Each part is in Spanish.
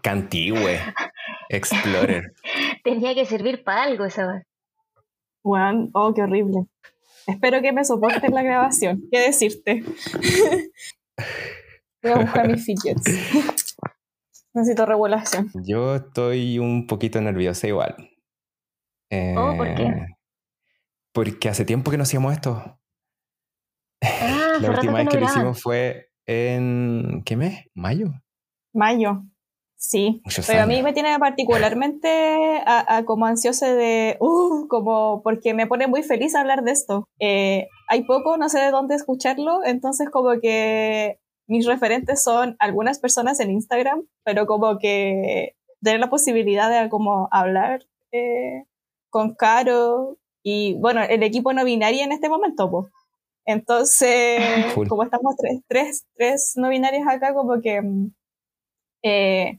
Cantigüe. Explorer. Tenía que servir para algo esa Juan, oh, qué horrible. Espero que me soportes la grabación. ¿Qué decirte? Voy a buscar mis fidgets. Necesito regulación. Yo estoy un poquito nerviosa igual. oh, ¿por qué? Eh, porque hace tiempo que no hacíamos esto. Ah, La última vez no que lo hicimos fue en. ¿Qué mes? ¿Mayo? Mayo. Sí. Pero a mí me tiene particularmente a, a como ansiosa de, uh, como porque me pone muy feliz hablar de esto. Eh, hay poco, no sé de dónde escucharlo, entonces como que mis referentes son algunas personas en Instagram, pero como que tener la posibilidad de como hablar eh, con Caro y bueno, el equipo no binario en este momento, pues. Entonces, Full. como estamos tres, tres, tres no binarios acá, como que mm, eh,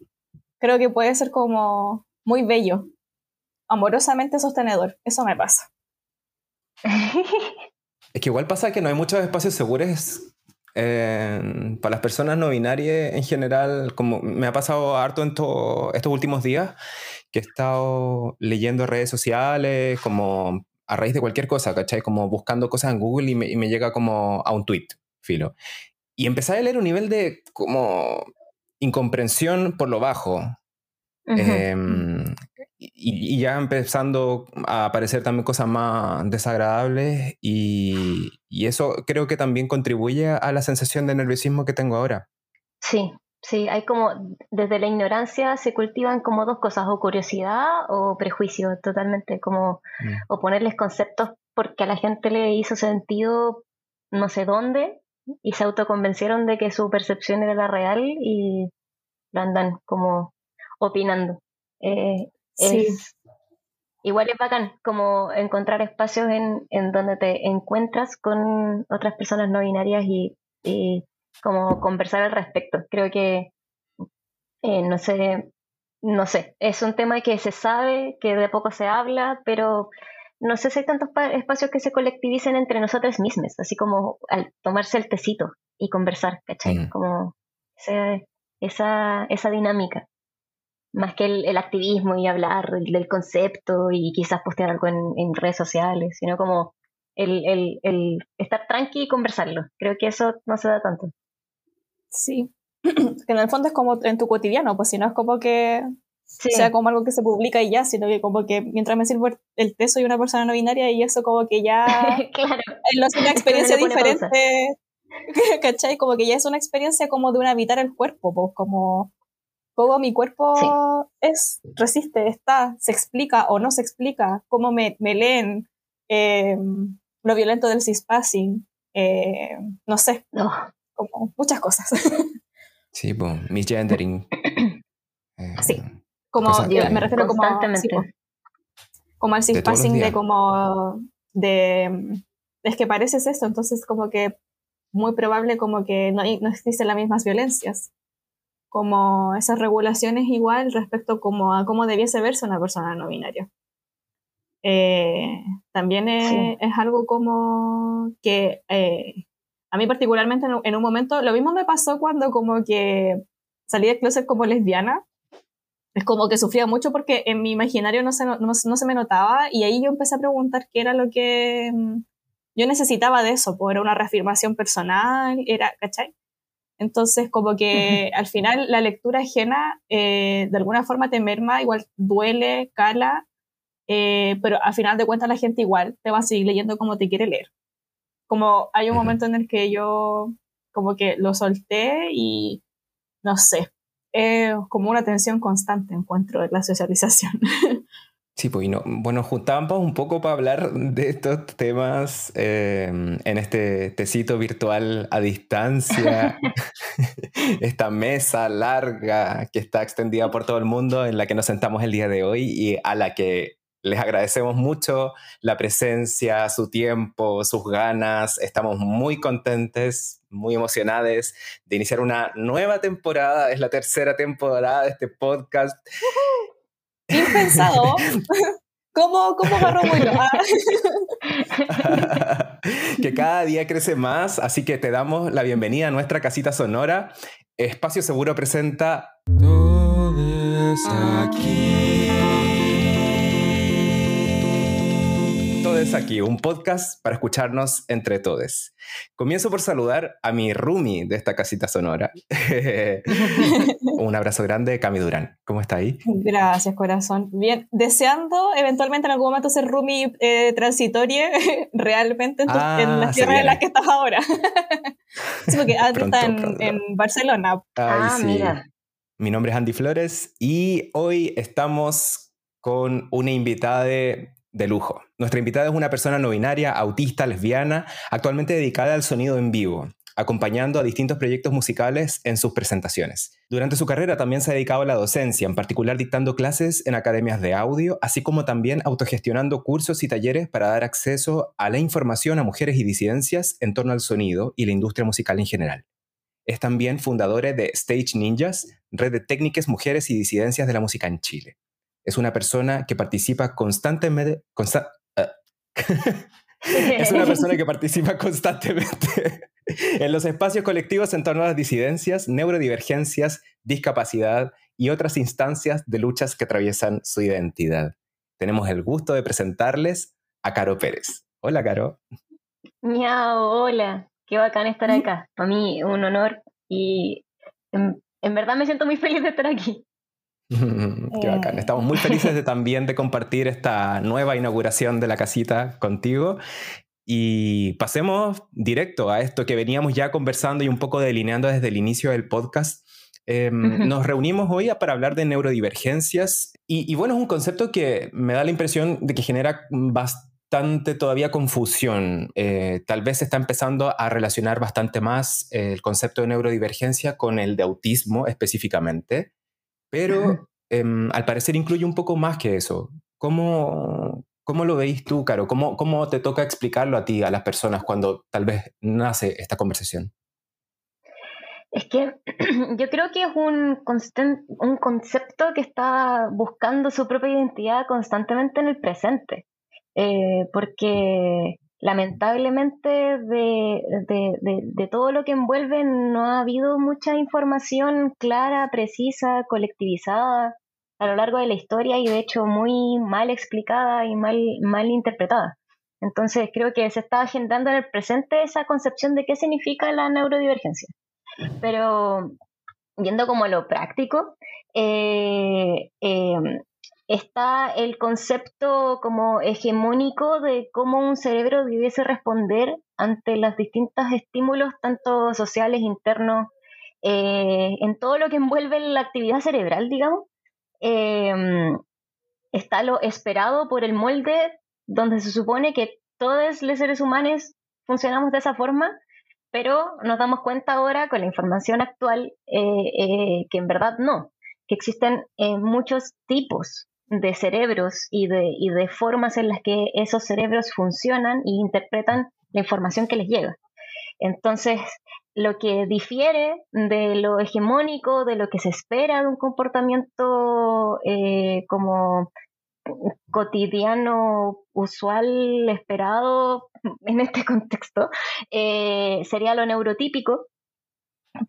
creo que puede ser como muy bello, amorosamente sostenedor. Eso me pasa. Es que igual pasa que no hay muchos espacios seguros eh, para las personas no binarias en general, como me ha pasado harto en to- estos últimos días, que he estado leyendo redes sociales, como a raíz de cualquier cosa, ¿cachai? Como buscando cosas en Google y me, y me llega como a un tweet, filo. Y empecé a leer un nivel de como incomprensión por lo bajo. Em, y, y ya empezando a aparecer también cosas más desagradables y, y eso creo que también contribuye a la sensación de nerviosismo que tengo ahora. Sí, sí, hay como, desde la ignorancia se cultivan como dos cosas, o curiosidad o prejuicio, totalmente, como, Mm. o ponerles conceptos porque a la gente le hizo sentido no sé dónde y se autoconvencieron de que su percepción era la real y lo andan como opinando. Eh, Sí. es, igual es bacán como encontrar espacios en, en donde te encuentras con otras personas no binarias y, y como conversar al respecto. Creo que, eh, no sé, no sé, es un tema que se sabe, que de poco se habla, pero no sé si hay tantos pa- espacios que se colectivicen entre nosotras mismas, así como al tomarse el tecito y conversar, ¿cachai? Mm. Como ese- esa, esa dinámica más que el, el activismo y hablar del, del concepto y quizás postear algo en, en redes sociales, sino como el, el, el estar tranqui y conversarlo. Creo que eso no se da tanto. Sí. que en el fondo es como en tu cotidiano, pues si no es como que Sí, sea como algo que se publica y ya, sino que como que mientras me sirvo el té soy una persona no binaria y eso como que ya claro. no es una experiencia diferente, ¿cachai? Como que ya es una experiencia como de un habitar el cuerpo, pues como cómo mi cuerpo es, resiste, está, se explica o no se explica, cómo me, me leen, eh, lo violento del cispassing, eh, no sé, No, como muchas cosas. Sí, pues, misgendering. Eh, Sí. Como, yo me refiero como, sí, como al De cispassing de días. como, de, es que pareces esto, entonces como que muy probable como que no, no existen las mismas violencias. Como esas regulaciones igual respecto como a cómo debiese verse una persona no binaria. Eh, también es, Sí. es algo como que eh, a mí particularmente en, un- en un momento, lo mismo me pasó cuando como que salí del closet como lesbiana. Es como que sufría mucho porque en mi imaginario no se, no, no se me notaba y ahí yo empecé a preguntar qué era lo que mm, yo necesitaba de eso, pues era una reafirmación personal, era, ¿cachai? Entonces, como que al final la lectura ajena eh, de alguna forma te merma, igual duele, cala, eh, pero al final de cuentas la gente igual te va a seguir leyendo como te quiere leer. Como hay un momento en el que yo como que lo solté y no sé, es como una tensión constante encuentro en la socialización. Sí, pues, y no, bueno, juntamos un poco para hablar de estos temas eh, en este tecito virtual a distancia, esta mesa larga que está extendida por todo el mundo en la que nos sentamos el día de hoy y a la que les agradecemos mucho la presencia, su tiempo, sus ganas. Estamos muy contentes, muy emocionados de iniciar una nueva temporada. Es la tercera temporada de este podcast. Bien pensado. ¿Cómo, cómo agarró vuelo? Ah, que cada día crece más, así que te damos la bienvenida a nuestra casita sonora. Espacio Seguro presenta Todo Todo es aquí. Todo es aquí, un podcast para escucharnos entre todos. Comienzo por saludar a mi roomie de esta casita sonora. un abrazo grande, Cami Durán. ¿Cómo está ahí? Gracias, corazón. Bien, deseando eventualmente en algún momento ser roomie eh, transitoria realmente en, ah, las tierras en las que estás ahora. sí, porque antes está en, Barcelona. ah, mira. Mi nombre es Andy Flores y hoy estamos con una invitada de, lujo. Nuestra invitada es una persona no binaria, autista, lesbiana, actualmente dedicada al sonido en vivo, acompañando a distintos proyectos musicales en sus presentaciones. Durante su carrera también se ha dedicado a la docencia, en particular dictando clases en academias de audio, así como también autogestionando cursos y talleres para dar acceso a la información a mujeres y disidencias en torno al sonido y la industria musical en general. Es también fundadora de Stage Ninjas, red de técnicas, mujeres y disidencias de la música en Chile. Es una persona que participa constantemente... Eh, es una persona que participa constantemente en los espacios colectivos en torno a las disidencias, neurodivergencias, discapacidad y otras instancias de luchas que atraviesan su identidad. Tenemos el gusto de presentarles a Caro Pérez. Hola, Caro. Miau, hola. Qué bacán estar acá. Para mí un honor y en, verdad me siento muy feliz de estar aquí. Qué bacán. Estamos muy felices de también de compartir esta nueva inauguración de la casita contigo. Y pasemos directo a esto que veníamos ya conversando y un poco delineando desde el inicio del podcast. Em, nos reunimos hoy para hablar de neurodivergencias y, y, bueno, es un concepto que me da la impresión de que genera bastante todavía confusión. Eh, tal vez se está empezando a relacionar bastante más el concepto de neurodivergencia con el de autismo específicamente, pero em, al parecer incluye un poco más que eso. ¿Cómo, cómo lo veis tú, Caro? ¿Cómo, ¿Cómo te toca explicarlo a ti, a las personas, cuando tal vez nace esta conversación? Es que yo creo que es un, un concepto que está buscando su propia identidad constantemente en el presente. Eh, porque lamentablemente de, de, todo lo que envuelve no ha habido mucha información clara, precisa, colectivizada a lo largo de la historia y de hecho muy mal explicada y mal, mal interpretada. Entonces creo que se está agendando en el presente esa concepción de qué significa la neurodivergencia. Pero viendo como lo práctico, eh, eh, está el concepto como hegemónico de cómo un cerebro debiese responder ante los distintos estímulos, tanto sociales, internos, eh, en todo lo que envuelve la actividad cerebral, digamos. Em, está lo esperado por el molde donde se supone que todos los seres humanos funcionamos de esa forma, pero nos damos cuenta ahora con la información actual eh, eh, que en verdad no, que existen muchos tipos de cerebros y de, y de formas en las que esos cerebros funcionan y interpretan la información que les llega. Entonces, lo que difiere de lo hegemónico, de lo que se espera de un comportamiento eh, como cotidiano, usual, esperado en este contexto, eh, sería lo neurotípico,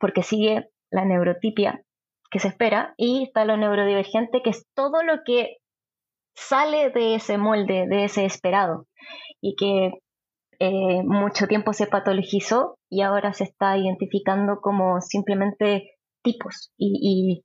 porque sigue la neurotipia, que se espera, y está lo neurodivergente, que es todo lo que sale de ese molde, de ese esperado, y que eh, mucho tiempo se patologizó y ahora se está identificando como simplemente tipos y,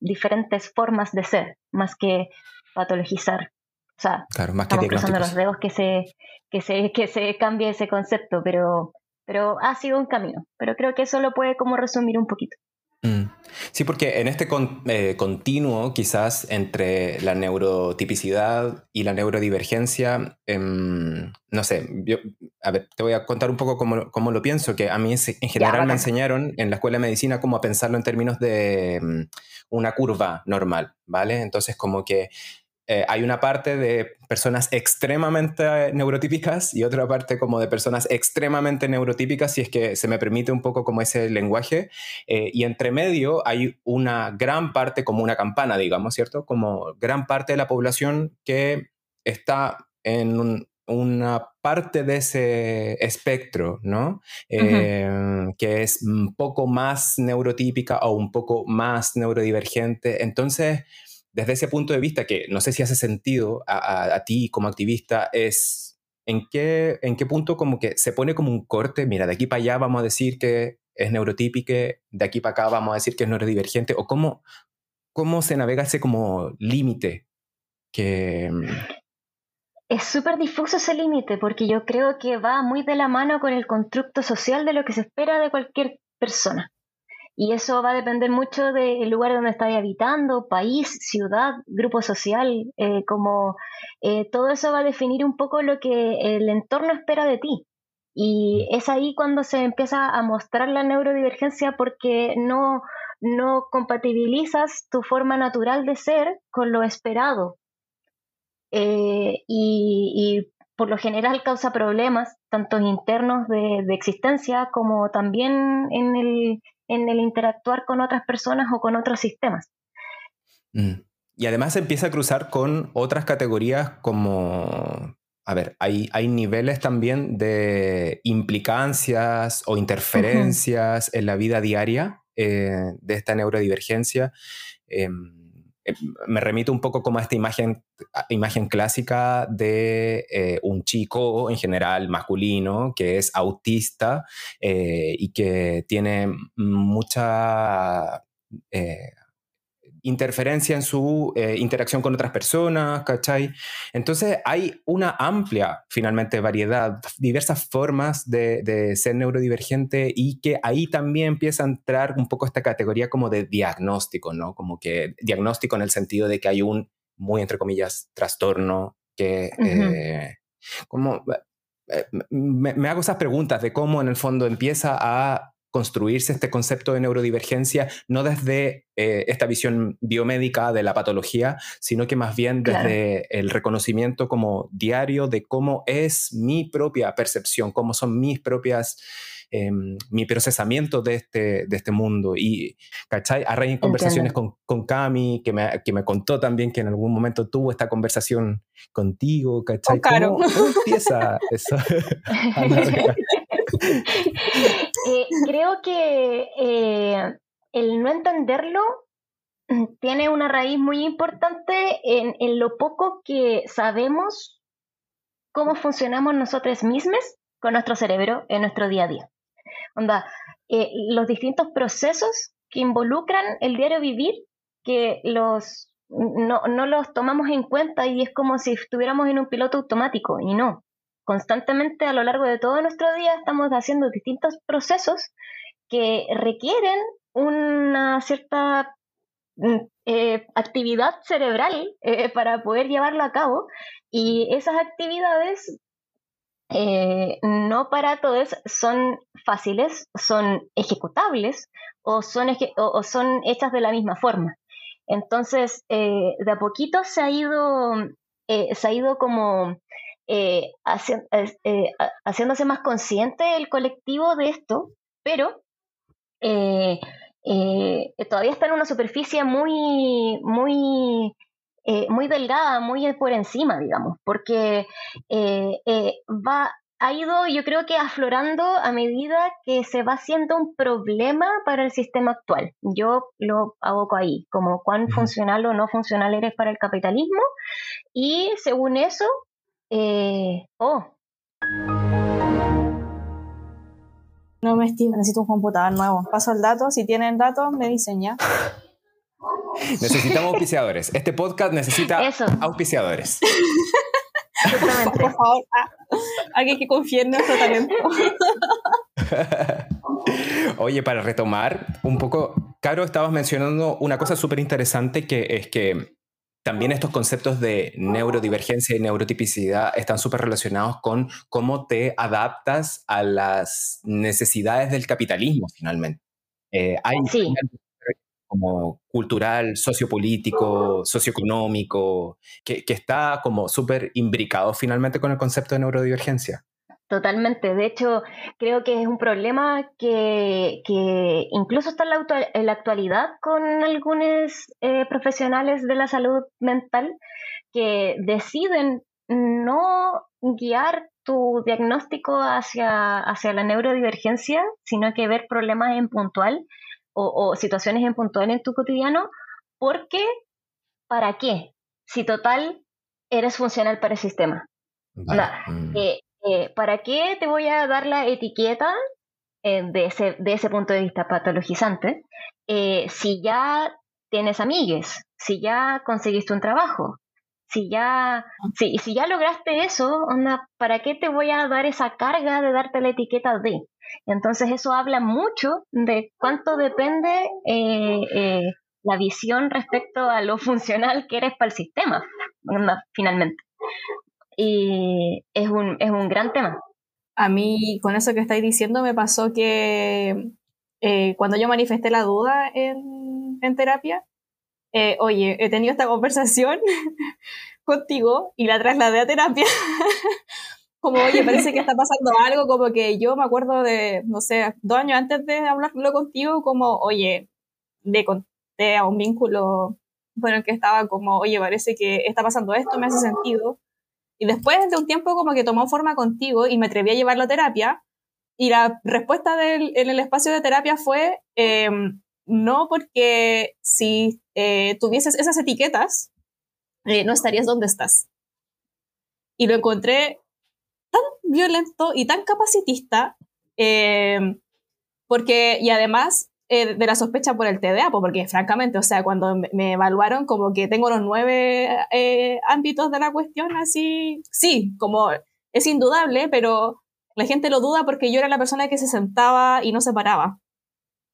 diferentes formas de ser, más que patologizar. O sea, más que estamos cruzando los dedos que se, que se, que se cambie ese concepto, pero, pero ha sido un camino. Pero creo que eso lo puede como resumir un poquito. Mm. Sí, porque en este eh, continuo quizás entre la neurotipicidad y la neurodivergencia, em, no sé, yo, a ver, te voy a contar un poco cómo, lo pienso, que a mí en general me enseñaron en la escuela de medicina cómo a pensarlo en términos de em, una curva normal, ¿vale? Entonces como que eh, hay una parte de personas extremadamente neurotípicas y otra parte como de personas extremadamente neurotípicas, si es que se me permite un poco como ese lenguaje. Eh, y entre medio hay una gran parte, como una campana, digamos, ¿cierto? Como gran parte de la población que está en una parte de ese espectro, ¿no? Eh, que es un poco más neurotípica o un poco más neurodivergente. Entonces, desde ese punto de vista, que no sé si hace sentido a, ti como activista, es en qué, en qué punto como que se pone como un corte, mira, de aquí para allá vamos a decir que es neurotípico, de aquí para acá vamos a decir que es neurodivergente, o cómo, cómo se navega ese como límite que... Mm, es súper difuso ese límite porque yo creo que va muy de la mano con el constructo social de lo que se espera de cualquier persona. Y eso va a depender mucho del lugar donde estás habitando, país, ciudad, grupo social, eh, como eh, todo eso va a definir un poco lo que el entorno espera de ti. Y es ahí cuando se empieza a mostrar la neurodivergencia porque no, no compatibilizas tu forma natural de ser con lo esperado eh, y, por lo general causa problemas, tanto internos de, existencia como también en el, en el, interactuar con otras personas o con otros sistemas. Mm. Y además empieza a cruzar con otras categorías como, a ver, hay, hay niveles también de implicancias o interferencias en la vida diaria eh, de esta neurodivergencia. Em, eh, me remito un poco como a esta imagen, imagen clásica de eh, un chico en general masculino que es autista eh, y que tiene mucha interferencia en su eh, interacción con otras personas, ¿cachai? Entonces hay una amplia, finalmente, variedad, diversas formas de, ser neurodivergente y que ahí también empieza a entrar un poco esta categoría como de diagnóstico, ¿no? Como que diagnóstico en el sentido de que hay un, muy entre comillas, trastorno que... Eh, como, eh, me, hago esas preguntas de cómo en el fondo empieza a construirse este concepto de neurodivergencia no desde eh, esta visión biomédica de la patología, sino que más bien desde el reconocimiento como diario de cómo es mi propia percepción, cómo son mis propias, em, mi procesamiento de este, de este mundo. Y, ¿cachai? A raíz de conversaciones con, con, Cami, que me, que me contó también que en algún momento tuvo esta conversación contigo, ¿cachai? ¿Cómo, ¿Cómo, empieza eso? Eh, creo que eh, el no entenderlo mm, tiene una raíz muy importante en, lo poco que sabemos cómo funcionamos nosotros mismos con nuestro cerebro en nuestro día a día. Onda, eh, los distintos procesos que involucran el diario vivir, que los no, no los tomamos en cuenta y es como si estuviéramos en un piloto automático y no constantemente a lo largo de todo nuestro día estamos haciendo distintos procesos que requieren una cierta mm, eh, actividad cerebral eh, para poder llevarlo a cabo y esas actividades eh, no para todos son fáciles, son ejecutables o son, o son hechas de la misma forma. Entonces, de a poquito se ha ido, se ha ido como eh, eh, haciéndose más consciente el colectivo de esto, pero eh, todavía está en una superficie muy, muy, muy delgada, muy por encima, digamos, porque va, ha ido, yo creo que aflorando a medida que se va haciendo un problema para el sistema actual. Yo lo aboco ahí, como cuán funcional o no funcional eres para el capitalismo, y según eso, eh, oh. No me estimo, necesito un computador nuevo. Paso el dato, si tienen datos, me diseña. Necesitamos auspiciadores. Este podcast necesita auspiciadores. Por favor, ah, alguien que confíe en nuestro talento. Oye, para retomar un poco, Caro, estabas mencionando una cosa súper interesante que es que también estos conceptos de neurodivergencia y neurotipicidad están súper relacionados con cómo te adaptas a las necesidades del capitalismo, finalmente. Eh, hay sí. como cultural, sociopolítico, socioeconómico, que, que está como súper imbricado finalmente con el concepto de neurodivergencia. Totalmente. De hecho, creo que es un problema que, incluso está en la, actualidad con algunos eh, profesionales de la salud mental que deciden no guiar tu diagnóstico hacia, hacia la neurodivergencia, sino que ver problemas en puntual o, situaciones en puntual en tu cotidiano, porque ¿para qué? Si total eres funcional para el sistema. Mm. Eh, eh, ¿Para qué te voy a dar la etiqueta eh, de, ese, de ese punto de vista patologizante si ya tienes amigues, si ya conseguiste un trabajo, si ya, si, si ya lograste eso, onda, ¿para qué te voy a dar esa carga de darte la etiqueta de? Entonces eso habla mucho de cuánto depende eh, eh, la visión respecto a lo funcional que eres para el sistema, finalmente. Y es un, es un gran tema. A mí, con eso que estáis diciendo, me pasó que eh, cuando yo manifesté la duda en, en terapia, eh, oye, he tenido esta conversación contigo y la trasladé a terapia. como, oye, parece que está pasando algo, como que yo me acuerdo de, no sé, dos años antes de hablarlo contigo, como, oye, le conté a un vínculo bueno, el que estaba como, oye, parece que está pasando esto, me hace sentido. Y después de un tiempo como que tomó forma contigo y me atreví a llevarlo a terapia. Y la respuesta en el espacio de terapia fue, em, no porque si eh, tuvieses esas etiquetas, eh, no estarías donde estás. Y lo encontré tan violento y tan capacitista, eh, porque, y además de la sospecha por el TDA, porque francamente, o sea, cuando me evaluaron como que tengo los nueve ámbitos de la cuestión, así, sí, como es indudable, pero la gente lo duda porque yo era la persona que se sentaba y no se paraba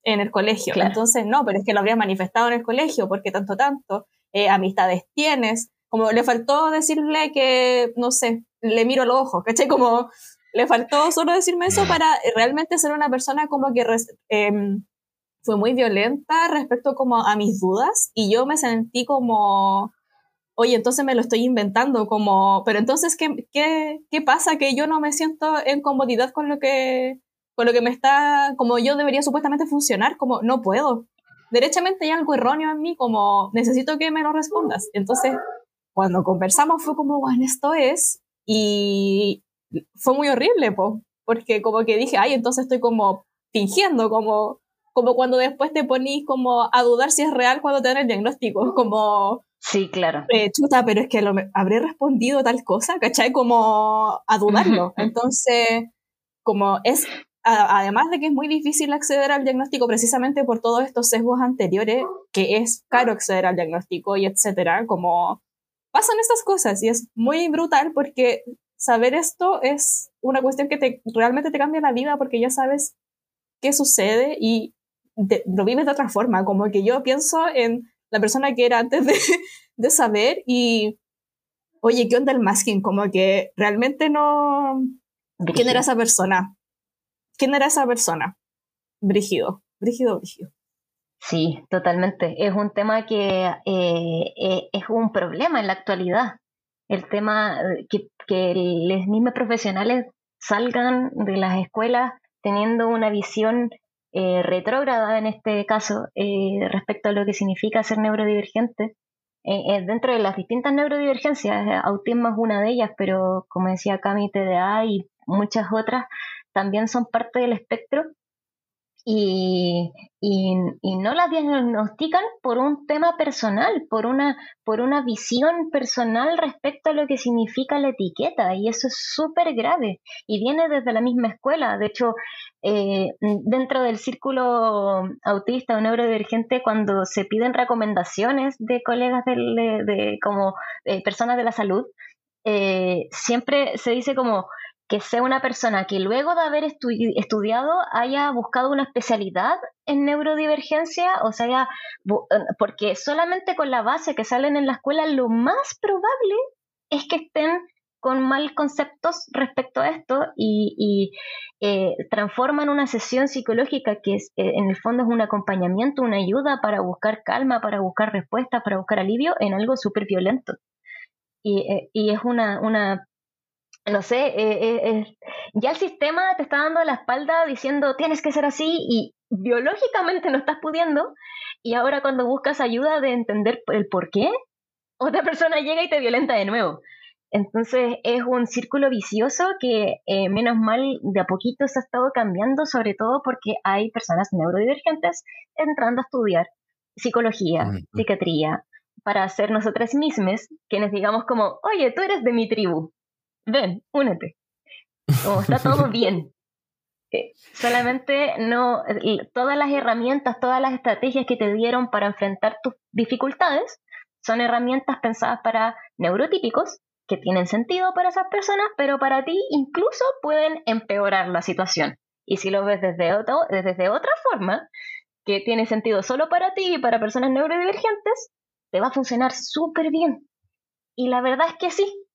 en el colegio. Entonces, no, pero es que lo habrías manifestado en el colegio, porque tanto, tanto, eh, amistades tienes, como le faltó decirle que, no sé, le miro los ojos, ¿cachai? Como le faltó solo decirme eso para realmente ser una persona como que em, fue muy violenta respecto como a mis dudas y yo me sentí como, oye, entonces me lo estoy inventando, como, pero entonces, ¿qué, qué, qué pasa que yo no me siento en comodidad con lo que con lo que me está, como yo debería supuestamente funcionar, como no puedo. Derechamente hay algo erróneo en mí, como necesito que me lo respondas. Entonces, cuando conversamos fue como, bueno, esto es, y fue muy horrible, po, porque como que dije, ay, entonces estoy como fingiendo, como, como cuando después te ponís como a dudar si es real cuando te dan el diagnóstico, como... Sí, claro. Eh, chuta, pero es que lo, habré respondido tal cosa, ¿cachai? Como a dudarlo. Entonces, como es además de que es muy difícil acceder al diagnóstico precisamente por todos estos sesgos anteriores, que es caro acceder al diagnóstico y etcétera, como pasan estas cosas y es muy brutal porque saber esto es una cuestión que te, realmente te cambia la vida porque ya sabes qué sucede y lo vives de otra forma, como que yo pienso en la persona que era antes de, de saber y, oye, ¿qué onda el masking? Como que realmente no... ¿Quién era esa persona? ¿Quién era esa persona? Brígido, brígido, brígido. Sí, totalmente. Es un tema que eh, eh, es un problema en la actualidad. El tema que, que los mismos profesionales salgan de las escuelas teniendo una visión eh, retrógrada en este caso respecto a lo que significa ser neurodivergente. dentro de las distintas neurodivergencias, autismo es una de ellas, pero como decía Cami, TDA y muchas otras, también son parte del espectro y, y, no las diagnostican por un tema personal, por una, por una visión personal respecto a lo que significa la etiqueta, y eso es súper grave, y viene desde la misma escuela. De hecho, eh, dentro del círculo autista o neurodivergente, cuando se piden recomendaciones de colegas de, como eh, personas de la salud, eh, siempre se dice como que sea una persona que luego de haber estudiado haya buscado una especialidad en neurodivergencia, o sea, eh, porque solamente con la base que salen en la escuela lo más probable es que estén con mal conceptos respecto a esto y, eh, transforman una sesión psicológica que es, eh, en el fondo es un acompañamiento, una ayuda para buscar calma, para buscar respuestas, para buscar alivio en algo súper violento. Y, y, es una no sé, eh, eh, ya el sistema te está dando la espalda diciendo tienes que ser así y biológicamente no estás pudiendo y ahora cuando buscas ayuda de entender el por qué, otra persona llega y te violenta de nuevo. Entonces es un círculo vicioso que eh, menos mal de a poquito se ha estado cambiando, sobre todo porque hay personas neurodivergentes entrando a estudiar psicología, psiquiatría, para ser nosotras mismas quienes digamos como, oye, tú eres de mi tribu, ven, únete. Está todo bien. Eh, solamente no, todas las herramientas, todas las estrategias que te dieron para enfrentar tus dificultades son herramientas pensadas para neurotípicos que tienen sentido para esas personas, pero para ti incluso pueden empeorar la situación. Y si lo ves desde, otro, desde otra forma, que tiene sentido solo para ti y para personas neurodivergentes, te va a funcionar súper bien. Y la verdad es que sí.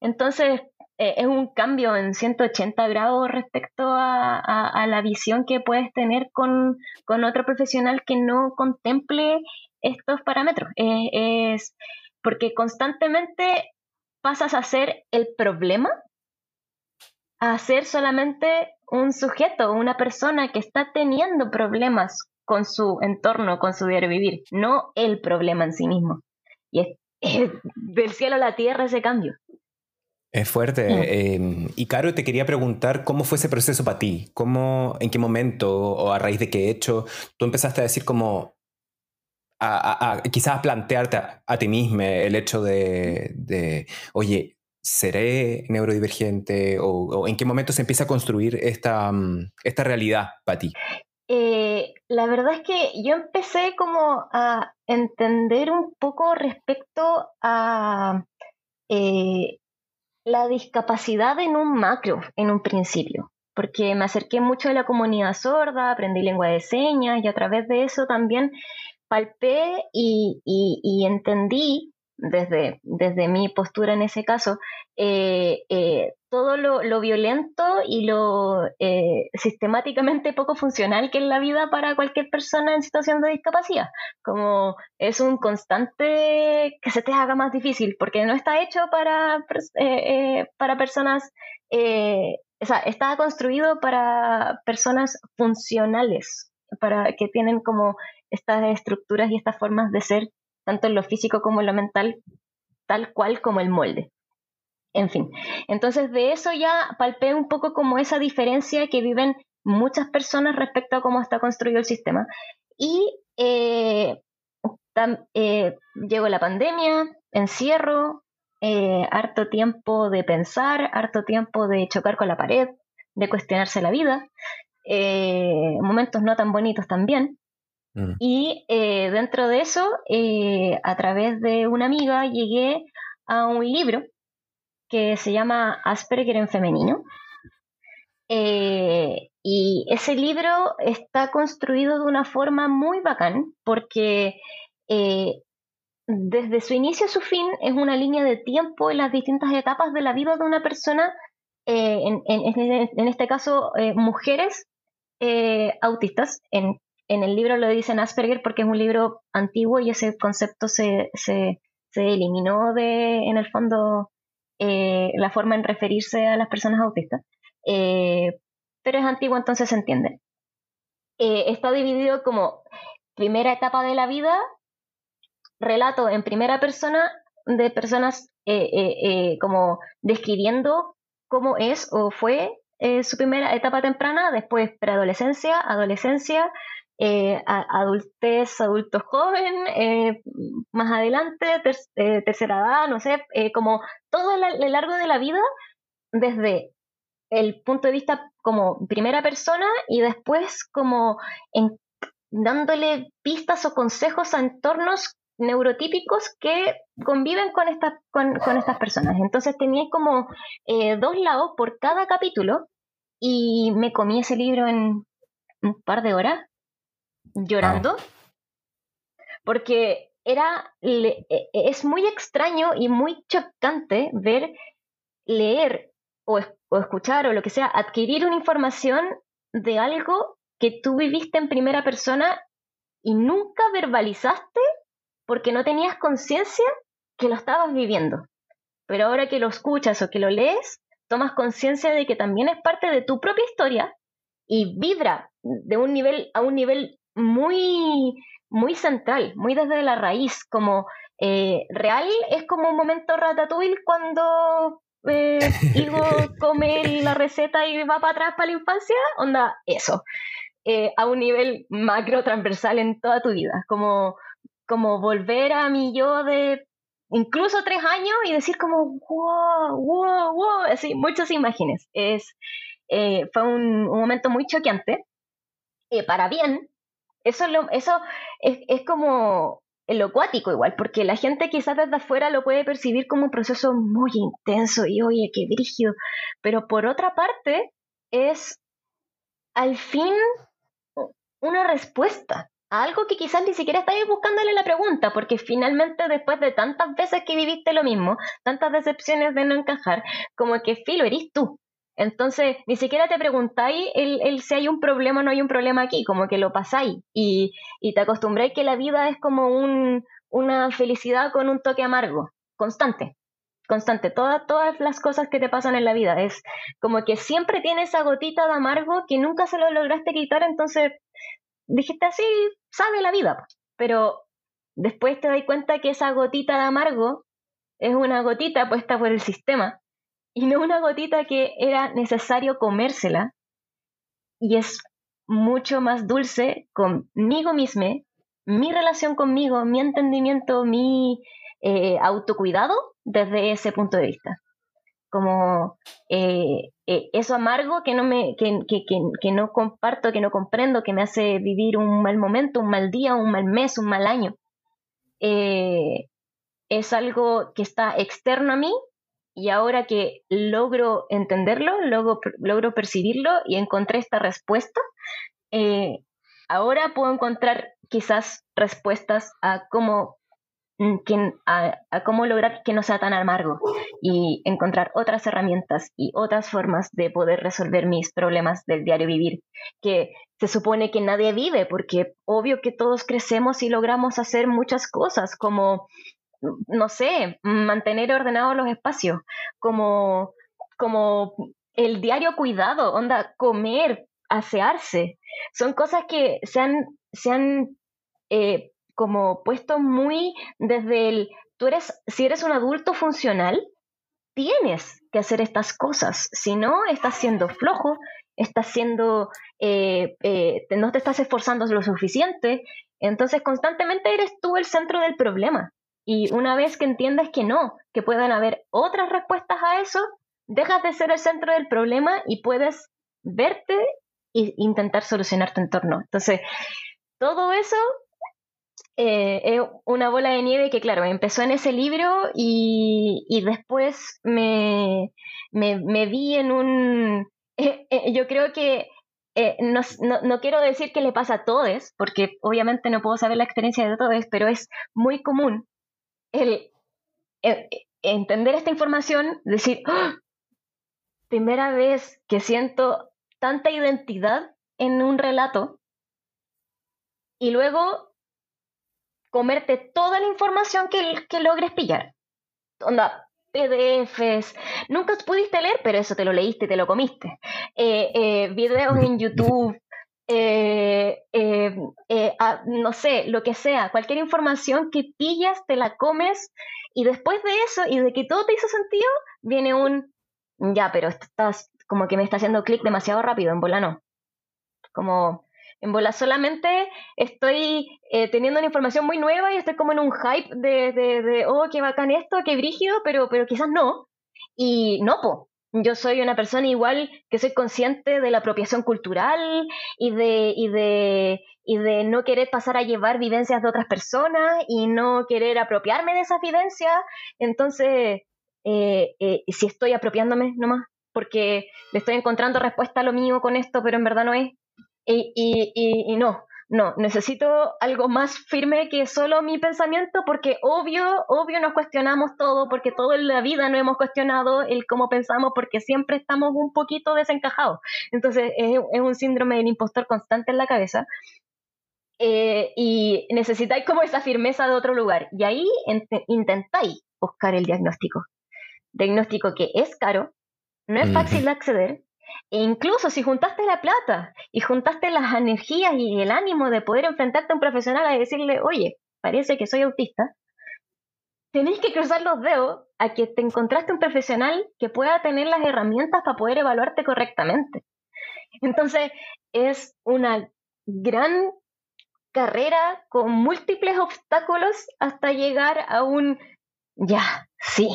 Entonces, eh, es un cambio en 180 grados respecto a, la visión que puedes tener con, otro profesional que no contemple estos parámetros. es porque constantemente pasas a ser el problema a ser solamente un sujeto, una persona que está teniendo problemas con su entorno, con su diario vivir, no el problema en sí mismo. Y es, del cielo a la tierra ese cambio. Es fuerte. Mm. Em, y Caro, te quería preguntar cómo fue ese proceso para ti. ¿Cómo, en qué momento o a raíz de qué hecho tú empezaste a decir como, a, quizás a plantearte a, ti mismo el hecho de, oye, ¿seré neurodivergente? O, en qué momento se empieza a construir esta, mm, esta realidad para ti? Eh, la verdad es que yo empecé como a entender un poco respecto a eh, la discapacidad en un macro, en un principio, porque me acerqué mucho a la comunidad sorda, aprendí lengua de señas y a través de eso también palpé y, entendí desde, desde mi postura en ese caso, eh, eh, todo lo, violento y lo eh, sistemáticamente poco funcional que es la vida para cualquier persona en situación de discapacidad. Como es un constante que se te haga más difícil, porque no está hecho para, para personas, o sea, está construido para personas funcionales, para que tienen como estas estructuras y estas formas de ser, tanto en lo físico como en lo mental, tal cual como el molde. En fin, entonces de eso ya palpé un poco como esa diferencia que viven muchas personas respecto a cómo está construido el sistema. Y eh, eh, llegó la pandemia, encierro, eh, harto tiempo de pensar, harto tiempo de chocar con la pared, de cuestionarse la vida, momentos no tan bonitos también. Y eh, dentro de eso, eh, a través de una amiga, llegué a un libro que se llama Asperger en femenino. Eh, y ese libro está construido de una forma muy bacán porque desde su inicio a su fin es una línea de tiempo en las distintas etapas de la vida de una persona, en, en, este caso mujeres autistas en en el libro lo dicen Asperger porque es un libro antiguo y ese concepto se, se, eliminó de, en el fondo, eh, la forma en referirse a las personas autistas. Eh, pero es antiguo, entonces se entiende. Eh, está dividido como primera etapa de la vida, relato en primera persona de personas como describiendo cómo es o fue su primera etapa temprana, después preadolescencia, adolescencia, eh, adultez, adulto joven, eh, más adelante, eh, tercera edad, no sé, como todo el largo de la vida, desde el punto de vista como primera persona y después como dándole pistas o consejos a entornos neurotípicos que conviven con, estas con, estas personas. Entonces tenía como dos lados por cada capítulo y me comí ese libro en un par de horas llorando, porque era, e, e, es muy extraño y muy chocante ver, leer o, o escuchar o lo que sea, adquirir una información de algo que tú viviste en primera persona y nunca verbalizaste porque no tenías conciencia que lo estabas viviendo. Pero ahora que lo escuchas o que lo lees, tomas conciencia de que también es parte de tu propia historia y vibra de un nivel a un nivel muy, muy central, muy desde la raíz, como Eh, real es como un momento ratatouille cuando eh, Igo come la receta y va para atrás para la infancia, onda, eso. Eh, a un nivel macro transversal en toda tu vida, como, como volver a mi yo de incluso tres años y decir como, wow, wow, wow, así, muchas imágenes. Es, eh, fue un, momento muy choqueante, eh, para bien. Eso, lo, eso es, es como lo acuático igual, porque la gente quizás desde afuera lo puede percibir como un proceso muy intenso y oye, qué brígido, pero por otra parte es al fin una respuesta a algo que quizás ni siquiera estáis buscándole la pregunta, porque finalmente después de tantas veces que viviste lo mismo, tantas decepciones de no encajar, como que filo, eres tú. Entonces, ni siquiera te preguntáis el, si hay un problema o no hay un problema aquí, como que lo pasáis. Y, y te acostumbráis que la vida es como un, una felicidad con un toque amargo, constante, constante. Todas, todas las cosas que te pasan en la vida es como que siempre tienes esa gotita de amargo que nunca se lo lograste quitar, entonces dijiste así, sabe la vida, pero después te das cuenta que esa gotita de amargo es una gotita puesta por el sistema y no una gotita que era necesario comérsela y es mucho más dulce conmigo misma, mi relación conmigo, mi entendimiento, mi eh, autocuidado desde ese punto de vista. Como eh, eh, eso amargo que no me que, que, que, no comparto que no comprendo que me hace vivir un mal momento un mal día un mal mes un mal año. Eh, es algo que está externo a mí y ahora que logro entenderlo logro, logro percibirlo y encontré esta respuesta ahora puedo encontrar quizás respuestas a cómo Mm, a, cómo lograr que no sea tan amargo y encontrar otras herramientas y otras formas de poder resolver mis problemas del diario vivir, que se supone que nadie vive, porque obvio que todos crecemos y logramos hacer muchas cosas, como, no sé, mantener ordenados los espacios, como, como el diario cuidado, onda, comer, asearse, son cosas que se han, se han eh, como puesto muy desde el, tú eres, si eres un adulto funcional, tienes que hacer estas cosas, si no, estás siendo flojo, estás siendo, eh, eh, no te estás esforzando lo suficiente, entonces constantemente eres tú el centro del problema. Y una vez que entiendes que no, que pueden haber otras respuestas a eso, dejas de ser el centro del problema y puedes verte e intentar solucionar tu entorno. Entonces, todo eso eh, es una bola de nieve que, claro, empezó en ese libro y, después me, me, vi en un... Eh, eh, yo creo que no, no, quiero decir que le pasa a todos, porque obviamente no puedo saber la experiencia de todos, pero es muy común el, entender esta información, decir, ¡Ah! primera vez que siento tanta identidad en un relato, y luego comerte toda la información que, que logres pillar. Onda, PDFs, nunca pudiste leer, pero eso te lo leíste y te lo comiste. Eh, eh, videos en YouTube, eh, no sé, lo que sea, cualquier información que pillas, te la comes y después de eso y de que todo te hizo sentido, viene un, ya, pero estás como que me está haciendo clic demasiado rápido, en bola no. Como, en bola solamente estoy eh, teniendo una información muy nueva y estoy como en un hype de, de, oh, qué bacán esto, qué brígido, pero, pero quizás no. Y no, po. Yo soy una persona igual que soy consciente de la apropiación cultural y de, y de, y de no querer pasar a llevar vivencias de otras personas y no querer apropiarme de esas vivencias. Entonces, eh, eh, si estoy apropiándome nomás, porque le estoy encontrando respuesta a lo mío con esto, pero en verdad no es, y, y, y, no, no, necesito algo más firme que solo mi pensamiento porque obvio, obvio nos cuestionamos todo, porque toda la vida no hemos cuestionado el cómo pensamos porque siempre estamos un poquito desencajados. Entonces es, es un síndrome del impostor constante en la cabeza. Eh, y necesitáis como esa firmeza de otro lugar. Y ahí intentáis buscar el diagnóstico. Diagnóstico que es caro, no es fácil de acceder, e incluso si juntaste la plata y juntaste las energías y el ánimo de poder enfrentarte a un profesional a decirle, oye, parece que soy autista, tenéis que cruzar los dedos a que te encontraste un profesional que pueda tener las herramientas para poder evaluarte correctamente. Entonces, es una gran carrera con múltiples obstáculos hasta llegar a un ya, sí.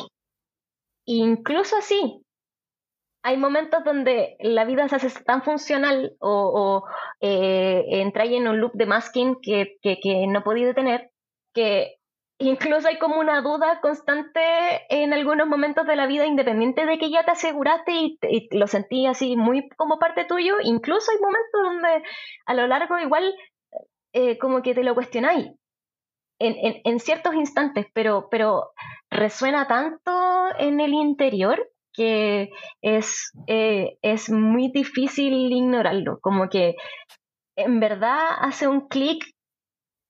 Incluso así, hay momentos donde la vida se hace tan funcional o, eh, entra en un loop de masking que, que, no podía detener, que incluso hay como una duda constante en algunos momentos de la vida, independiente de que ya te aseguraste y, lo sentí así muy como parte tuyo, incluso hay momentos donde a lo largo igual eh, como que te lo cuestionáis. En, en, ciertos instantes, pero, pero resuena tanto en el interior que es, eh, es muy difícil ignorarlo, como que en verdad hace un clic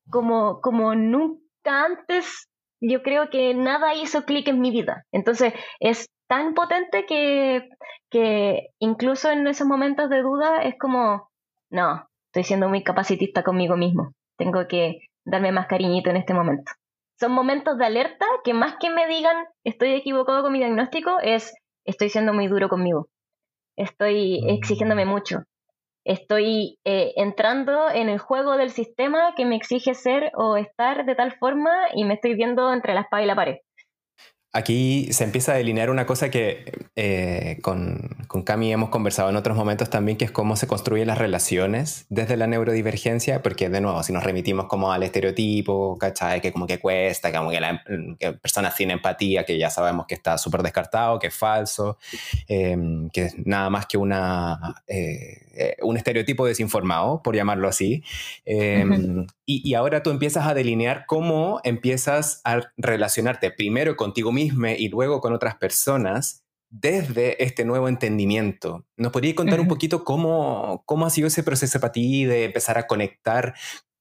como, como nunca antes, yo creo que nada hizo clic en mi vida. Entonces es tan potente que, que incluso en esos momentos de duda es como, no, estoy siendo muy capacitista conmigo mismo, tengo que darme más cariñito en este momento. Son momentos de alerta que más que me digan estoy equivocado con mi diagnóstico es estoy siendo muy duro conmigo. Estoy exigiéndome mucho. Estoy eh, entrando en el juego del sistema que me exige ser o estar de tal forma y me estoy viendo entre la espada y la pared. Aquí se empieza a delinear una cosa que eh, con, con Cami hemos conversado en otros momentos también, que es cómo se construyen las relaciones desde la neurodivergencia, porque de nuevo, si nos remitimos como al estereotipo, ¿cachai? Que como que cuesta, como que, la, que personas sin empatía, que ya sabemos que está súper descartado, que es falso, em, que es nada más que una, eh, eh, un estereotipo desinformado, por llamarlo así. Y, y ahora tú empiezas a delinear cómo empiezas a relacionarte primero contigo mismo, y luego con otras personas desde este nuevo entendimiento. ¿Nos podrías contar un poquito cómo, cómo ha sido ese proceso para ti de empezar a conectar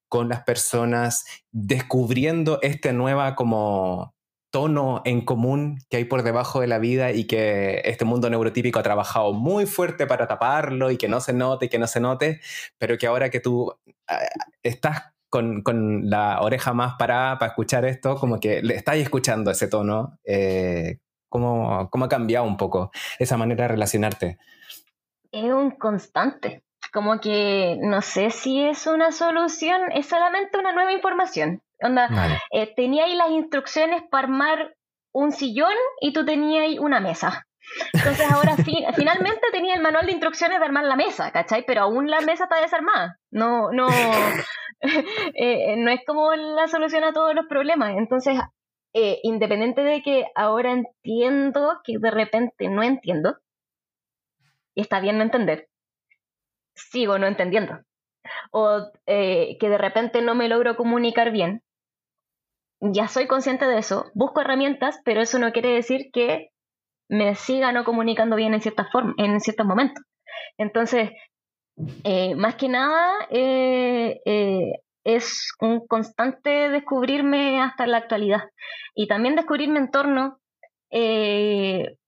con las personas, descubriendo este nuevo como tono en común que hay por debajo de la vida y que este mundo neurotípico ha trabajado muy fuerte para taparlo y que no se note y que no se note, pero que ahora que tú ah, estás con, con, la oreja más parada para escuchar esto, como que le estáis escuchando ese tono, eh, ¿cómo, ¿cómo, ha cambiado un poco esa manera de relacionarte? Es un constante, como que no sé si es una solución, es solamente una nueva información. Onda, eh, teníais las instrucciones para armar un sillón y tú tenías una mesa. Entonces ahora finalmente tenía el manual de instrucciones de armar la mesa, ¿cachai? Pero aún la mesa está desarmada. No, no, eh, no es como la solución a todos los problemas. Entonces, eh, independiente de que ahora entiendo que de repente no entiendo, y está bien no entender, sigo no entendiendo. O eh, que de repente no me logro comunicar bien, ya soy consciente de eso, busco herramientas, pero eso no quiere decir que me siga no comunicando bien en ciertas formas, en ciertos momentos. Entonces, eh, más que nada, eh, eh, es un constante descubrirme hasta la actualidad. Y también descubrir mi entorno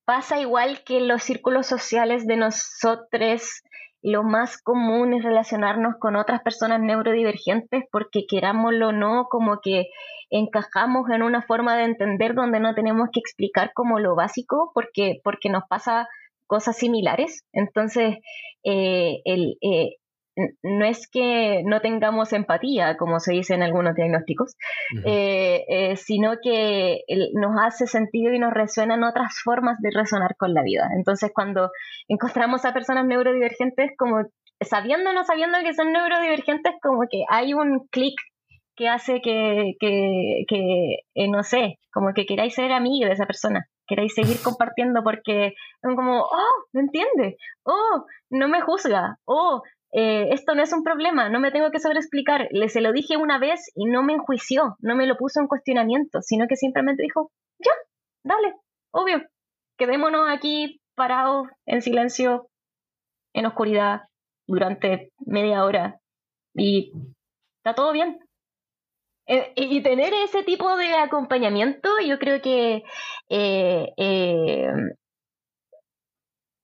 pasa igual que los círculos sociales de nosotros. Lo más común es relacionarnos con otras personas neurodivergentes porque querámoslo o no, como que encajamos en una forma de entender donde no tenemos que explicar como lo básico porque, porque nos pasa cosas similares. Entonces, eh, el, eh, no es que no tengamos empatía, como se dice en algunos diagnósticos, eh, sino que nos hace sentido y nos resuenan otras formas de resonar con la vida. Entonces, cuando encontramos a personas neurodivergentes, como sabiendo o no sabiendo que son neurodivergentes, como que hay un clic que hace que, que, que no sé, como que queráis ser amigo de esa persona queréis seguir compartiendo porque son como, oh, ¿me entiende? Oh, no me juzga. Oh, eh, esto no es un problema, no me tengo que sobreexplicar. Le se lo dije una vez y no me enjuició, no me lo puso en cuestionamiento, sino que simplemente dijo, ya, dale, obvio, quedémonos aquí parados en silencio, en oscuridad, durante media hora y está todo bien. Eh, y tener ese tipo de acompañamiento, yo creo que eh, eh,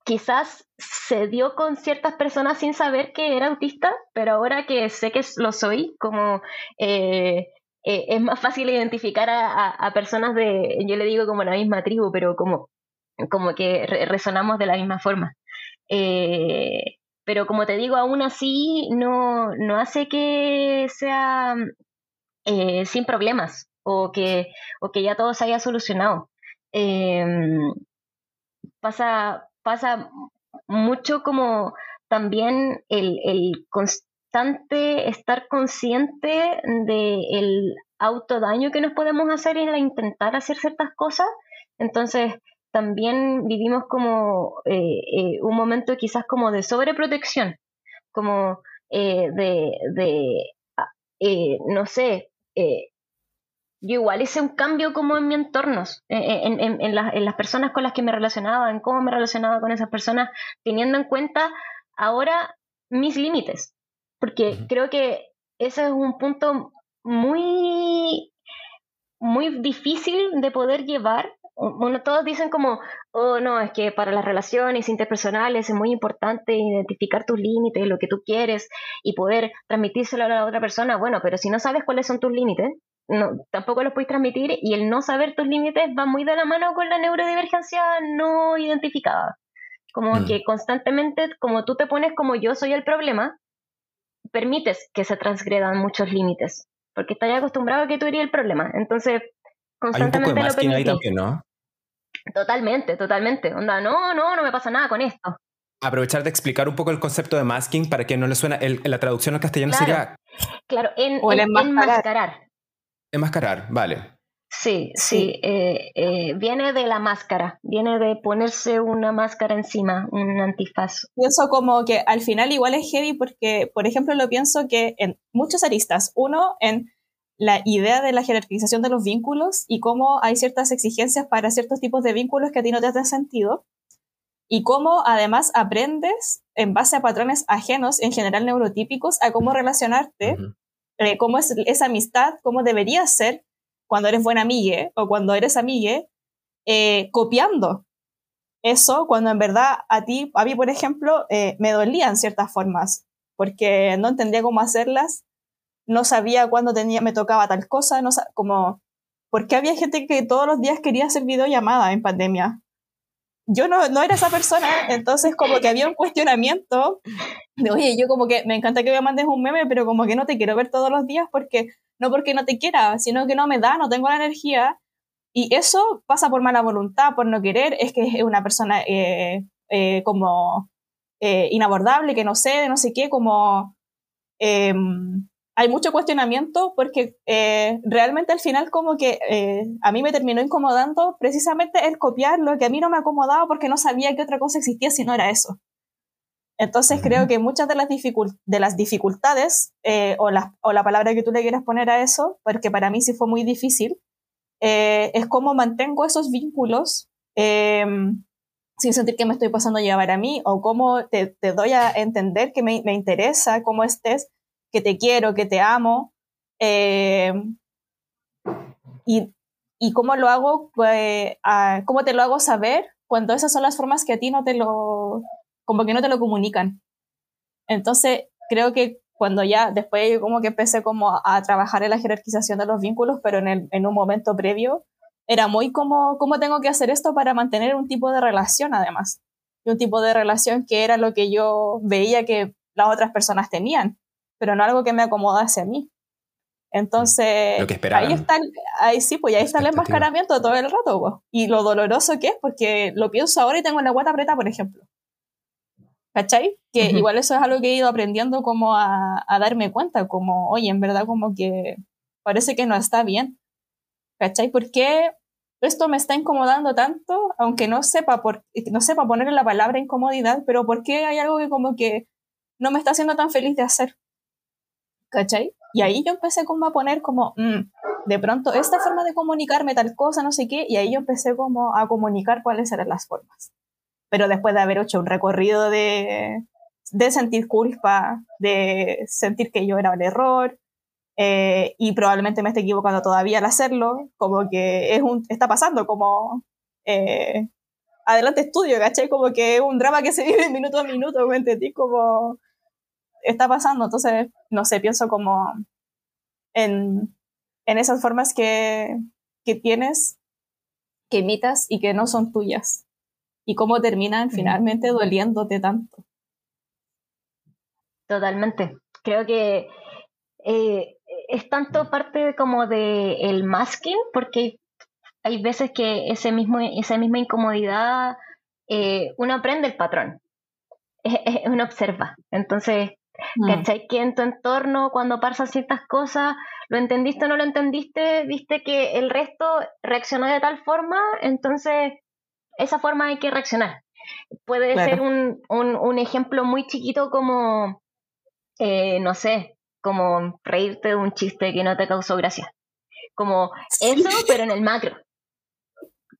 quizás se dio con ciertas personas sin saber que era autista, pero ahora que sé que lo soy, como eh, es más fácil identificar a, personas de, yo le digo como la misma tribu, pero como, como que resonamos de la misma forma. Pero como te digo, aún así no, no hace que sea eh, sin problemas o que, o que ya todo se haya solucionado. Em, pasa, pasa mucho como también el, el constante estar consciente del autodaño que nos podemos hacer en intentar hacer ciertas cosas. Entonces, también vivimos como eh, eh, un momento quizás como de sobreprotección, como de, de ah, no sé, yo igual hice un cambio como en mi entorno, en, en, en, las personas con las que me relacionaba, en cómo me relacionaba con esas personas, teniendo en cuenta ahora mis límites, porque creo que ese es un punto muy, muy difícil de poder llevar bueno, todos dicen como, oh no, es que para las relaciones interpersonales es muy importante identificar tus límites, lo que tú quieres y poder transmitírselo a la otra persona. Bueno, pero si no sabes cuáles son tus límites, no, tampoco los puedes transmitir y el no saber tus límites va muy de la mano con la neurodivergencia no identificada. Como mm. que constantemente, como tú te pones como yo soy el problema, permites que se transgredan muchos límites, porque estás acostumbrado a que tú eres el problema. Entonces, constantemente Hay un poco de lo ¿no? Totalmente, totalmente. Onda, no, no, no me pasa nada con esto. Aprovechar de explicar un poco el concepto de masking para que no le suena. la traducción al castellano sería. Claro, en, o enmascarar. enmascarar. vale. Sí, sí, eh, eh, viene de la máscara, viene de ponerse una máscara encima, un antifaz. Pienso como que al final igual es heavy porque, por ejemplo, lo pienso que en muchos aristas, uno en la idea de la jerarquización de los vínculos y cómo hay ciertas exigencias para ciertos tipos de vínculos que a ti no te hacen sentido y cómo además aprendes en base a patrones ajenos, en general neurotípicos, a cómo relacionarte, eh, cómo es esa amistad, cómo debería ser cuando eres buena amiga o cuando eres amigue, eh, copiando eso cuando en verdad a ti, a mí por ejemplo, eh, me dolían ciertas formas porque no entendía cómo hacerlas no sabía cuándo tenía, me tocaba tal cosa, no como, porque había gente que todos los días quería hacer videollamada en pandemia. Yo no, no era esa persona, entonces como que había un cuestionamiento de, oye, yo como que me encanta que me mandes un meme, pero como que no te quiero ver todos los días porque, no porque no te quiera, sino que no me da, no tengo la energía. Y eso pasa por mala voluntad, por no querer, es que es una persona eh, eh, como eh, inabordable, que no sé, no sé qué, como em, hay mucho cuestionamiento porque eh, realmente al final como que eh, a mí me terminó incomodando precisamente el copiar lo que a mí no me acomodaba porque no sabía que otra cosa existía si no era eso. Entonces creo que muchas de las, de las dificultades eh, o, la, o, la, palabra que tú le quieras poner a eso, porque para mí sí fue muy difícil, es cómo mantengo esos vínculos em, sin sentir que me estoy pasando a llevar a mí o cómo te, te doy a entender que me, me interesa cómo estés que te quiero, que te amo. Eh, y, y, cómo lo hago, pues, cómo te lo hago saber cuando esas son las formas que a ti no te lo, como que no te lo comunican. Entonces, creo que cuando ya, después como que empecé como a, trabajar en la jerarquización de los vínculos, pero en, en un momento previo, era muy como, ¿cómo tengo que hacer esto para mantener un tipo de relación además? Y un tipo de relación que era lo que yo veía que las otras personas tenían pero no algo que me acomodase a mí. Entonces, ahí está, ahí sí, pues ahí está el enmascaramiento todo el rato, pues. Y lo doloroso que es, porque lo pienso ahora y tengo la guata apretada, por ejemplo. ¿Cachai? Que igual eso es algo que he ido aprendiendo como a, a, darme cuenta, como, oye, en verdad como que parece que no está bien. ¿Cachai? ¿Por qué esto me está incomodando tanto, aunque no sepa, por, no sepa ponerle la palabra incomodidad, pero por qué hay algo que como que no me está haciendo tan feliz de hacer? ¿Cachai? Y ahí yo empecé como a poner como, mm, de pronto, esta forma de comunicarme tal cosa, no sé qué, y ahí yo empecé como a comunicar cuáles eran las formas. Pero después de haber hecho un recorrido de, de sentir culpa, de sentir que yo era el error, eh, y probablemente me esté equivocando todavía al hacerlo, como que es un, está pasando como eh, adelante estudio, ¿cachai? Como que es un drama que se vive minuto a minuto, ¿me entendí? Como está pasando. Entonces, no sé, pienso como en, en esas formas que, que tienes, que imitas y que no son tuyas. Y cómo terminan finalmente doliéndote tanto. Totalmente. Creo que eh, es tanto parte como de el masking, porque hay veces que ese mismo, esa misma incomodidad eh, uno aprende el patrón, uno observa. Entonces, mm. ¿cachai? Que en tu entorno, cuando pasan ciertas cosas, lo entendiste o no lo entendiste, viste que el resto reaccionó de tal forma, entonces esa forma hay que reaccionar. Puede ser un, un, ejemplo muy chiquito como, eh, no sé, como reírte de un chiste que no te causó gracia. Como eso, pero en el macro.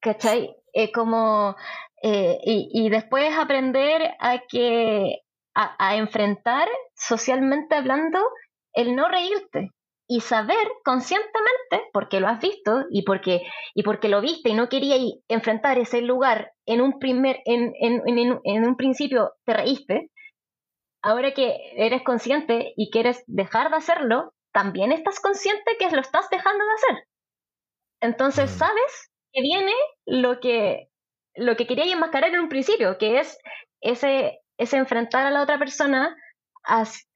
¿Cachai? Es como, eh, y, después aprender a que, a, enfrentar socialmente hablando el no reírte y saber conscientemente, porque lo has visto y porque, y porque lo viste y no quería enfrentar ese lugar en un primer, en, en, en, en un principio te reíste, ahora que eres consciente y quieres dejar de hacerlo, también estás consciente que lo estás dejando de hacer. Entonces sabes que viene lo que, lo que quería enmascarar en un principio, que es ese, ese enfrentar a la otra persona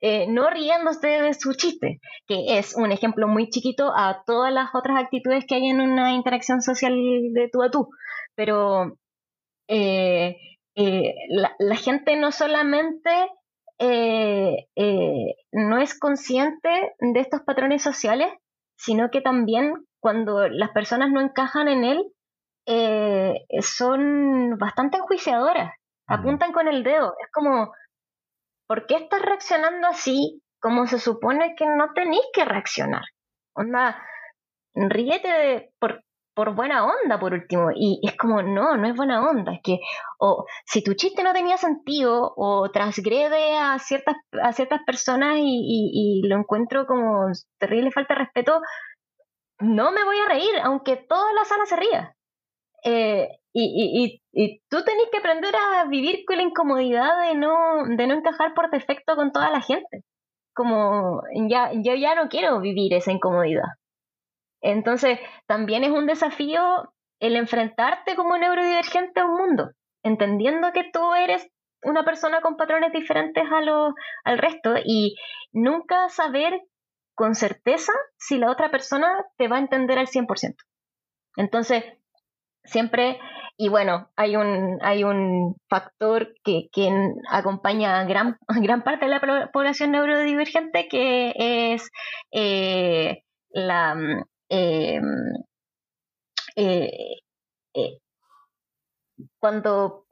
eh, no riéndose de su chiste, que es un ejemplo muy chiquito a todas las otras actitudes que hay en una interacción social de tú a tú. Pero eh, eh, la, gente no solamente no es consciente de estos patrones sociales, sino que también cuando las personas no encajan en él, son bastante enjuiciadoras, apuntan con el dedo. Es como, ¿por qué estás reaccionando así como se supone que no tenéis que reaccionar? Onda, ríete por, por buena onda, por último. Y es como, no, no es buena onda. Es que, o si tu chiste no tenía sentido, o transgrede a ciertas, a ciertas personas y, y lo encuentro como terrible falta de respeto, no me voy a reír, aunque toda la sala se ría. Eh, y, tú tenés que aprender a vivir con la incomodidad de no, de no encajar por defecto con toda la gente. Como ya, yo ya no quiero vivir esa incomodidad. Entonces, también es un desafío el enfrentarte como neurodivergente a un mundo, entendiendo que tú eres una persona con patrones diferentes a lo, al resto y nunca saber con certeza si la otra persona te va a entender al 100%. Entonces, siempre, y bueno, hay un, hay un factor que, acompaña a gran, gran parte de la población neurodivergente que es eh, la... Eh, eh, cuando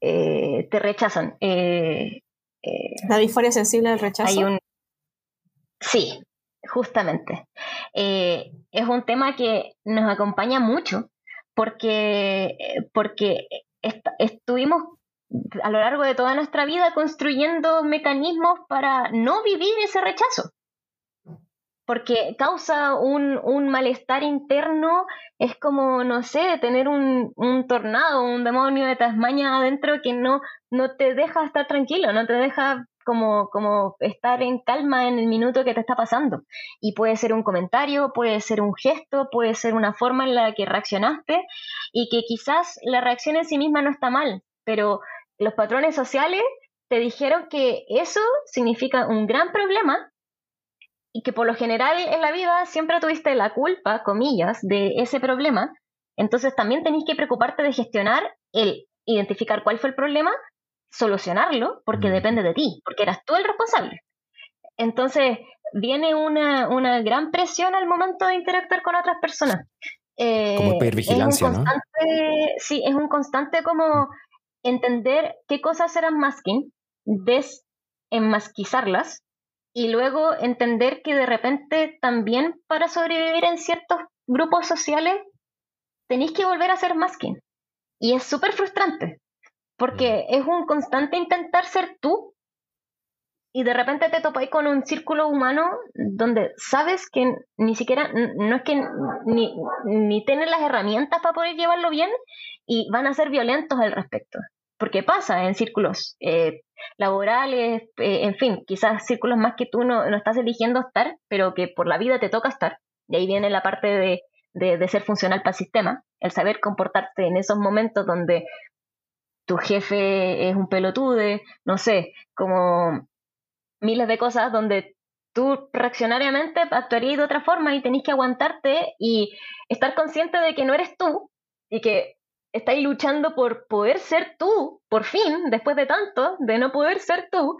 te rechazan. la disforia sensible al rechazo. Hay un, sí, justamente. es un tema que nos acompaña mucho porque, porque estuvimos a lo largo de toda nuestra vida construyendo mecanismos para no vivir ese rechazo. Porque causa un, un malestar interno, es como, no sé, tener un, un, tornado, un demonio de Tasmania adentro que no, no te deja estar tranquilo, no te deja como, como estar en calma en el minuto que te está pasando. Y puede ser un comentario, puede ser un gesto, puede ser una forma en la que reaccionaste y que quizás la reacción en sí misma no está mal, pero los patrones sociales te dijeron que eso significa un gran problema y que por lo general en la vida siempre tuviste la culpa, comillas, de ese problema. Entonces también tenéis que preocuparte de gestionar el identificar cuál fue el problema solucionarlo porque depende de ti, porque eras tú el responsable. Entonces, viene una, una gran presión al momento de interactuar con otras personas. Eh, como pedir vigilancia, ¿no? Sí, es un constante como entender qué cosas eran masking, desenmasquizarlas y luego entender que de repente también para sobrevivir en ciertos grupos sociales tenéis que volver a hacer masking. Y es súper frustrante, porque es un constante intentar ser tú y de repente te topáis con un círculo humano donde sabes que ni siquiera, no es que ni, ni tienen las herramientas para poder llevarlo bien y van a ser violentos al respecto. Porque pasa en círculos eh, laborales, eh, en fin, quizás círculos más que tú no, no estás eligiendo estar, pero que por la vida te toca estar. Y ahí viene la parte de, de, ser funcional para el sistema, el saber comportarte en esos momentos donde tu jefe es un pelotude, no sé, como miles de cosas donde tú reaccionariamente actuarías de otra forma y tenés que aguantarte y estar consciente de que no eres tú y que estáis luchando por poder ser tú, por fin, después de tanto, de no poder ser tú,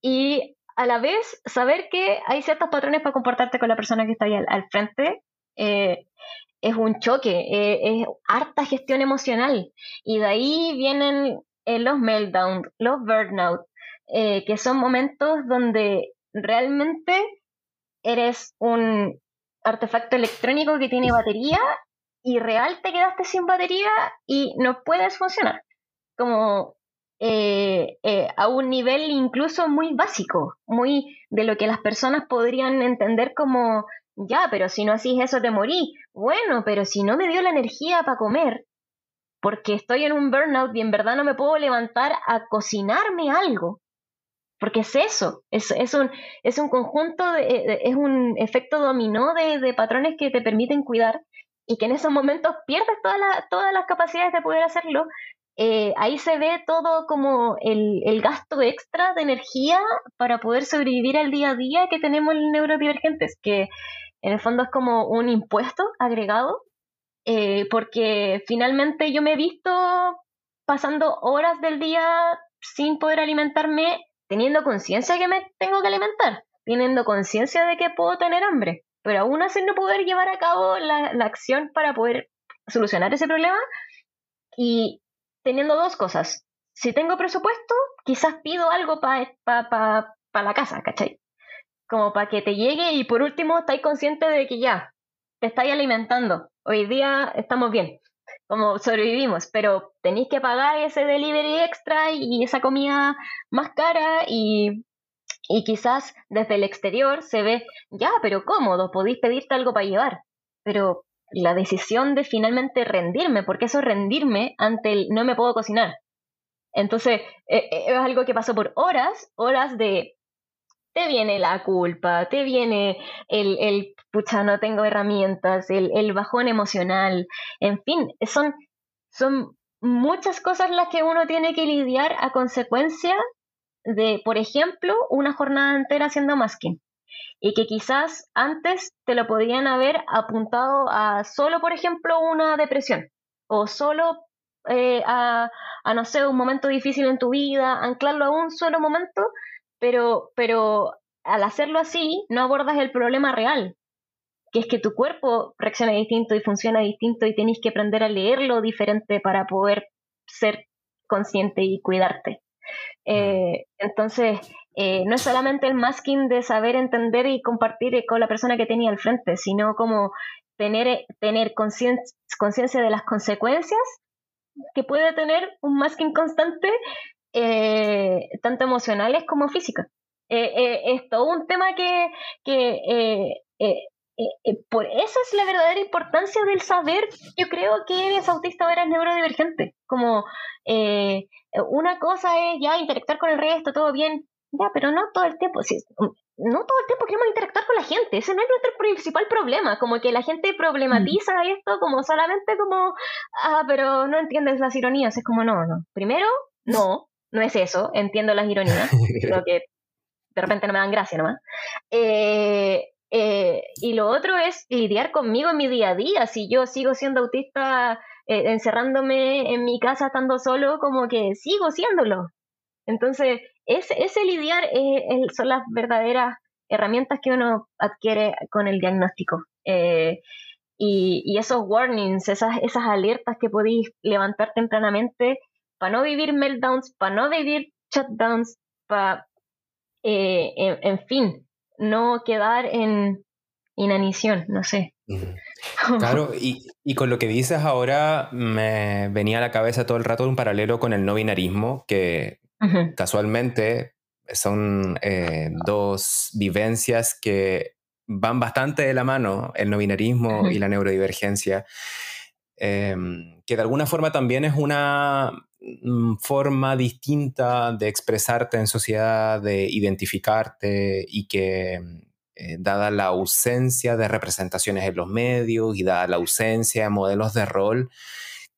y a la vez saber que hay ciertos patrones para comportarte con la persona que está ahí al, frente, eh, es un choque, eh, es harta gestión emocional, y de ahí vienen eh, los meltdowns, los burnout, que son momentos donde realmente eres un artefacto electrónico que tiene batería y real te quedaste sin batería y no puedes funcionar. Como eh, eh, a un nivel incluso muy básico, muy de lo que las personas podrían entender como, ya, pero si no haces eso te morí. Bueno, pero si no me dio la energía para comer, porque estoy en un burnout y en verdad no me puedo levantar a cocinarme algo, porque es eso, es, un, es un conjunto, de, es un efecto dominó de, patrones que te permiten cuidar y que en esos momentos pierdes todas las todas las capacidades de poder hacerlo, eh, ahí se ve todo como el, el, gasto extra de energía para poder sobrevivir al día a día que tenemos en neurodivergentes, que en el fondo es como un impuesto agregado, eh, porque finalmente yo me he visto pasando horas del día sin poder alimentarme, teniendo conciencia que me tengo que alimentar, teniendo conciencia de que puedo tener hambre pero aún así no poder llevar a cabo la, acción para poder solucionar ese problema y teniendo dos cosas. Si tengo presupuesto, quizás pido algo para pa, la casa, ¿cachai? Como para que te llegue y por último estáis consciente de que ya, te estáis alimentando. Hoy día estamos bien, como sobrevivimos, pero tenéis que pagar ese delivery extra y esa comida más cara y y quizás desde el exterior se ve, ya, pero cómodo, podéis pedirte algo para llevar. Pero la decisión de finalmente rendirme, porque eso es rendirme ante el no me puedo cocinar. Entonces, e, e, es algo que pasó por horas, horas de te viene la culpa, te viene el, el pucha, no tengo herramientas, el, el bajón emocional, en fin, son, son muchas cosas las que uno tiene que lidiar a consecuencia de, por ejemplo, una jornada entera haciendo masking y que quizás antes te lo podían haber apuntado a solo, por ejemplo, una depresión o solo eh, a, a, no sé, un momento difícil en tu vida, anclarlo a un solo momento, pero, pero al hacerlo así no abordas el problema real, que es que tu cuerpo reacciona distinto y funciona distinto y tienes que aprender a leerlo diferente para poder ser consciente y cuidarte. Eh, entonces, eh, no es solamente el masking de saber entender y compartir con la persona que tenía al frente, sino como tener, tener conciencia de las consecuencias que puede tener un masking constante, eh, tanto emocionales como físicas. es todo un tema que, que por eso es la verdadera importancia del saber, yo creo que eres autista o eres neurodivergente. Como una cosa es ya interactuar con el resto, todo bien, ya, pero no todo el tiempo. no todo el tiempo queremos interactuar con la gente, ese no es nuestro principal problema, como que la gente problematiza mm. esto como solamente como, ah, pero no entiendes las ironías, es como, no, no. Primero, no, no es eso, entiendo las ironías, creo que de repente no me dan gracia nomás. Eh, eh, y lo otro es lidiar conmigo en mi día a día. Si yo sigo siendo autista eh, encerrándome en mi casa estando solo, como que sigo siéndolo. Entonces, ese, ese lidiar son las verdaderas herramientas que uno adquiere con el diagnóstico. Eh, y, esos warnings, esas, esas alertas que podéis levantar tempranamente para no vivir meltdowns, para no vivir shutdowns, para, eh, en, fin, no quedar en inanición, no sé. Claro, y, y, con lo que dices ahora me venía a la cabeza todo el rato un paralelo con el no binarismo, que casualmente son eh, dos vivencias que van bastante de la mano, el no binarismo y la neurodivergencia, em, que de alguna forma también es una mm, forma distinta de expresarte en sociedad, de identificarte y que eh, dada la ausencia de representaciones en los medios y dada la ausencia de modelos de rol,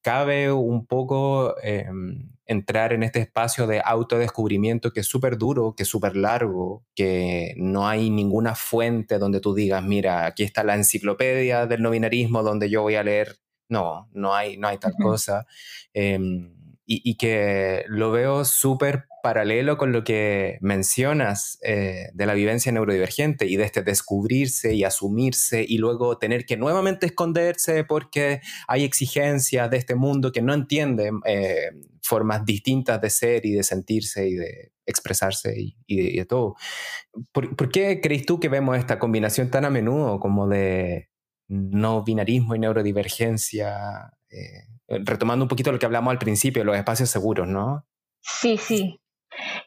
cabe un poco em, entrar en este espacio de autodescubrimiento que es súper duro, que es súper largo, que no hay ninguna fuente donde tú digas, mira, aquí está la enciclopedia del no binarismo donde yo voy a leer. No, no hay, no hay tal cosa. Em, y, que lo veo súper paralelo con lo que mencionas eh, de la vivencia neurodivergente y de este descubrirse y asumirse y luego tener que nuevamente esconderse porque hay exigencias de este mundo que no entiende eh, formas distintas de ser y de sentirse y de expresarse y, de, todo. ¿Por, ¿Por, qué crees tú que vemos esta combinación tan a menudo como de no binarismo y neurodivergencia? Eh, retomando un poquito lo que hablamos al principio, los espacios seguros, ¿no? Sí, sí.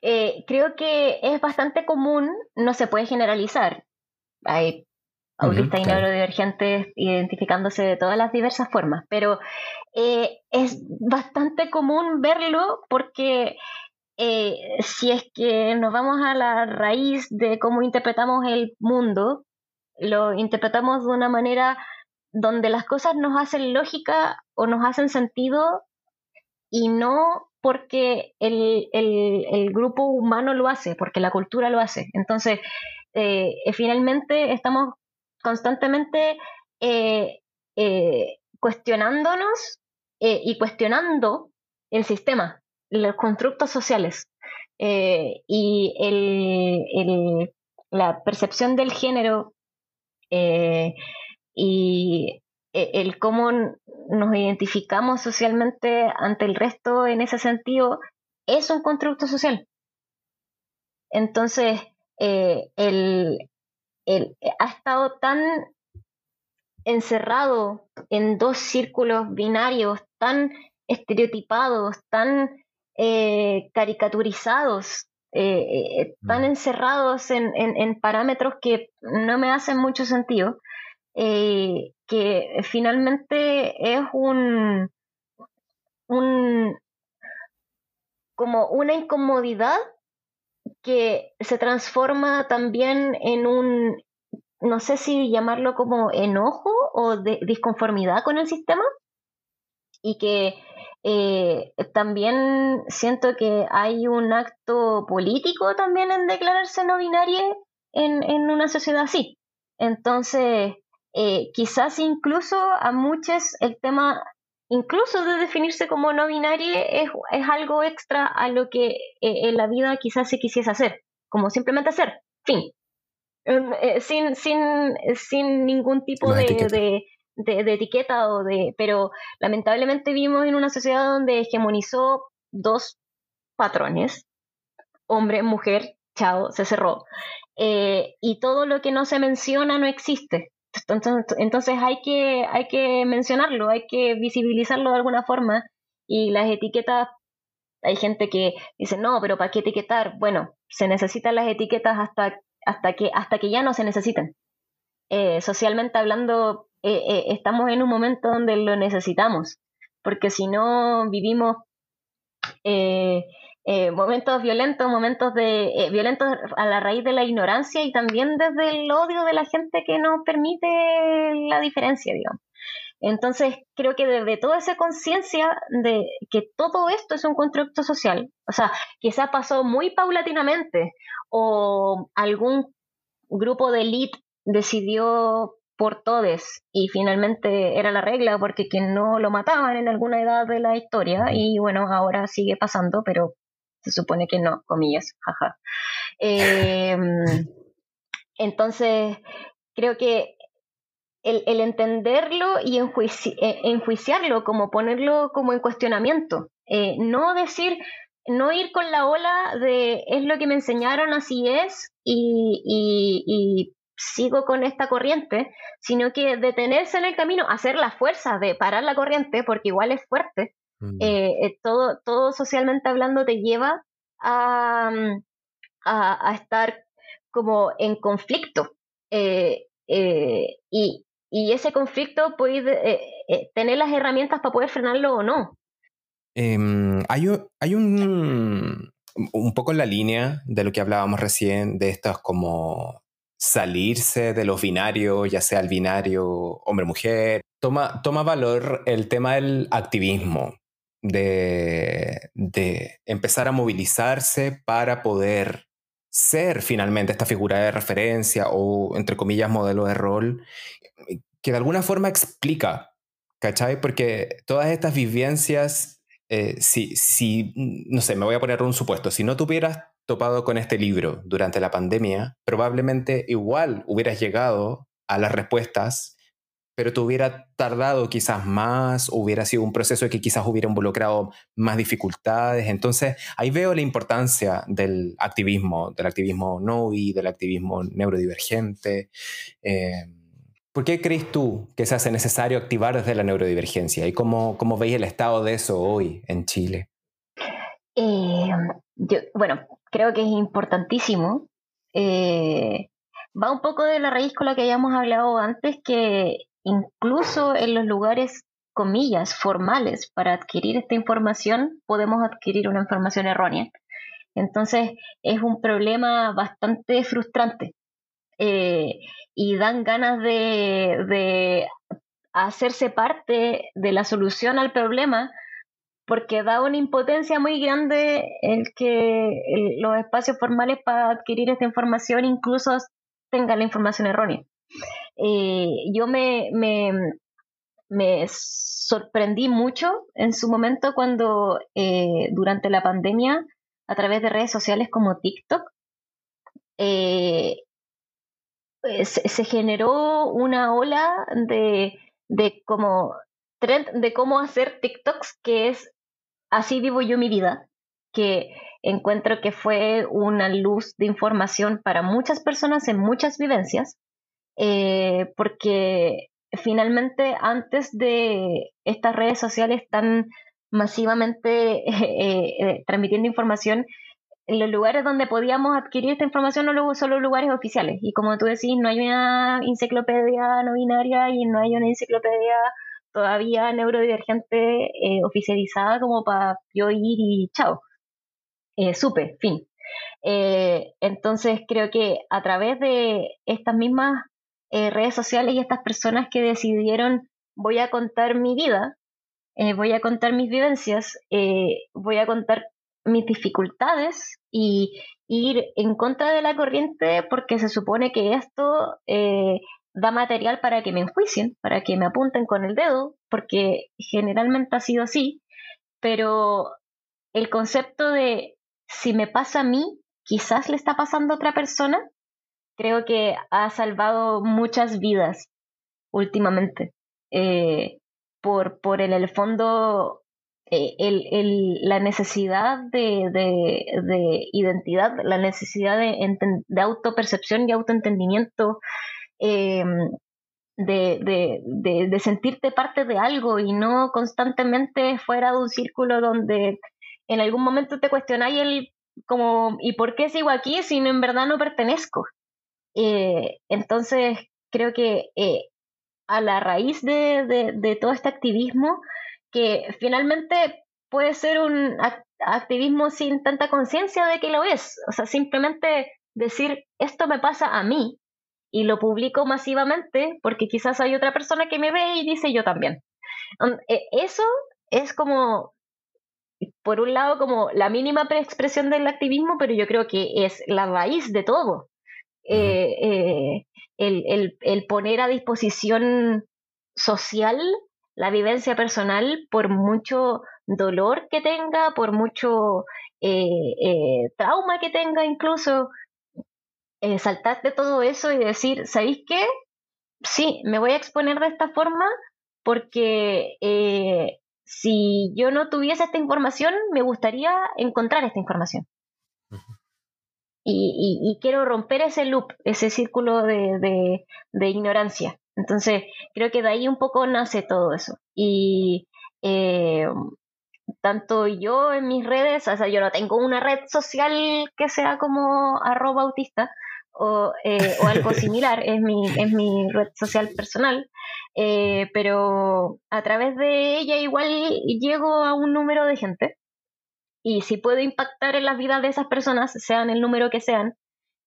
Eh, creo que es bastante común, no se puede generalizar. Hay autistas y neurodivergentes identificándose de todas las diversas formas, pero eh, es bastante común verlo porque eh, si es que nos vamos a la raíz de cómo interpretamos el mundo, lo interpretamos de una manera donde las cosas nos hacen lógica o nos hacen sentido y no porque el, grupo humano lo hace, porque la cultura lo hace. Entonces, eh, finalmente estamos constantemente eh, eh, cuestionándonos y cuestionando el sistema, los constructos sociales y el, la percepción del género y e, el cómo nos identificamos socialmente ante el resto en ese sentido es un constructo social. Entonces, eh, el, ha estado tan encerrado en dos círculos binarios tan estereotipados, tan eh, caricaturizados, eh, tan mm. encerrados en, parámetros que no me hacen mucho sentido, eh, que finalmente es un, un como una incomodidad que se transforma también en un, no sé si llamarlo como enojo o de disconformidad con el sistema, y que eh, también siento que hay un acto político también en declararse no binaria en, en una sociedad así. Entonces, eh, quizás incluso a muchos el tema, incluso de definirse como no binario, es, algo extra a lo que eh, en la vida quizás se quisiese hacer, como simplemente hacer, fin. Eh, sin, sin, sin ningún tipo de, de, etiqueta o de pero lamentablemente vivimos en una sociedad donde hegemonizó dos patrones hombre mujer chao se cerró y todo lo que no se menciona no existe entonces, hay, que, hay que mencionarlo, hay que visibilizarlo de alguna forma y las etiquetas, hay gente que dice, no, pero ¿para qué etiquetar? Bueno, se necesitan las etiquetas hasta, hasta, que, hasta que ya no se necesitan. Eh, socialmente hablando, eh, eh, estamos en un momento donde lo necesitamos, porque si no vivimos eh, momentos violentos, momentos de violentos a la raíz de la ignorancia y también desde el odio de la gente que no permite la diferencia, digamos. Entonces, creo que desde toda esa conciencia de que todo esto es un constructo social, o sea, quizá pasó muy paulatinamente o algún grupo de élite decidió por todes y finalmente era la regla porque que no lo mataban en alguna edad de la historia y bueno, ahora sigue pasando, pero se supone que no, comillas, jaja. Em, entonces, creo que el, entenderlo y e, enjuiciarlo, como ponerlo como en cuestionamiento, eh, no decir, no ir con la ola de es lo que me enseñaron, así es, y, sigo con esta corriente, sino que detenerse en el camino, hacer la fuerza de parar la corriente, porque igual es fuerte, Mm. Eh, eh, todo, todo socialmente hablando te lleva a, a, estar como en conflicto. Eh, y, y, ese conflicto puede tener las herramientas para poder frenarlo o no. Em, hay, hay un, un poco en la línea de lo que hablábamos recién, de estos como salirse de los binarios, ya sea el binario hombre-mujer. Toma, toma valor el tema del activismo, de, de empezar a movilizarse para poder ser finalmente esta figura de referencia o, entre comillas, modelo de rol, que de alguna forma explica, ¿cachai? Porque todas estas vivencias, eh, si, si, no sé, me voy a poner un supuesto, si no tuvieras topado con este libro durante la pandemia, probablemente igual hubieras llegado a las respuestas pero te hubiera tardado quizás más, hubiera sido un proceso que quizás hubiera involucrado más dificultades. Entonces, ahí veo la importancia del activismo, del activismo NOVI, del activismo neurodivergente. Eh, ¿Por qué crees tú que se hace necesario activar desde la neurodivergencia? ¿Y cómo, cómo veis el estado de eso hoy en Chile? Eh, bueno, creo que es importantísimo. Eh, va un poco de la raíz con la que habíamos hablado antes, que Incluso en los lugares, comillas, formales para adquirir esta información, podemos adquirir una información errónea. Entonces, es un problema bastante frustrante. Eh, y dan ganas de, hacerse parte de la solución al problema porque da una impotencia muy grande el que los espacios formales para adquirir esta información incluso tengan la información errónea. Eh, yo me, me, sorprendí mucho en su momento cuando eh, durante la pandemia, a través de redes sociales como TikTok, eh, pues, se generó una ola de, de como trend de cómo hacer TikToks que es así vivo yo mi vida, que encuentro que fue una luz de información para muchas personas en muchas vivencias eh, porque finalmente antes de estas redes sociales tan masivamente eh, eh, transmitiendo información, los lugares donde podíamos adquirir esta información no son los lugares oficiales. Y como tú decís, no hay una enciclopedia no binaria y no hay una enciclopedia todavía neurodivergente oficializada como para yo ir y chao. supe, fin. entonces creo que a través de estas mismas eh, redes sociales y estas personas que decidieron voy a contar mi vida, eh, voy a contar mis vivencias, eh, voy a contar mis dificultades y, ir en contra de la corriente porque se supone que esto da material para que me enjuicien, para que me apunten con el dedo, porque generalmente ha sido así, pero el concepto de si me pasa a mí, quizás le está pasando a otra persona, creo que ha salvado muchas vidas últimamente. Eh, por, por en el fondo eh, la necesidad de, de, identidad, la necesidad de, de autopercepción y autoentendimiento, em, de, de, sentirte parte de algo y no constantemente fuera de un círculo donde en algún momento te cuestionáis el como ¿y por qué sigo aquí si en verdad no pertenezco? Eh, entonces, creo que eh, a la raíz de, todo este activismo, que finalmente puede ser un activismo sin tanta conciencia de que lo es, o sea, simplemente decir, esto me pasa a mí y lo publico masivamente porque quizás hay otra persona que me ve y dice yo también. E, eso es como, por un lado, como la mínima expresión del activismo, pero yo creo que es la raíz de todo. Eh, eh, el, el, poner a disposición social la vivencia personal por mucho dolor que tenga, por mucho eh, trauma que tenga incluso, saltar de todo eso y decir, ¿sabéis qué? Sí, me voy a exponer de esta forma porque si yo no tuviese esta información, me gustaría encontrar esta información y, quiero romper ese loop, ese círculo de, ignorancia. Entonces, creo que de ahí un poco nace todo eso. Y eh, tanto yo en mis redes, o sea, yo no tengo una red social que sea como arroba autista o, eh, algo similar, es mi, es mi red social personal, eh, pero a través de ella igual llego a un número de gente y si puedo impactar en las vidas de esas personas, sean el número que sean,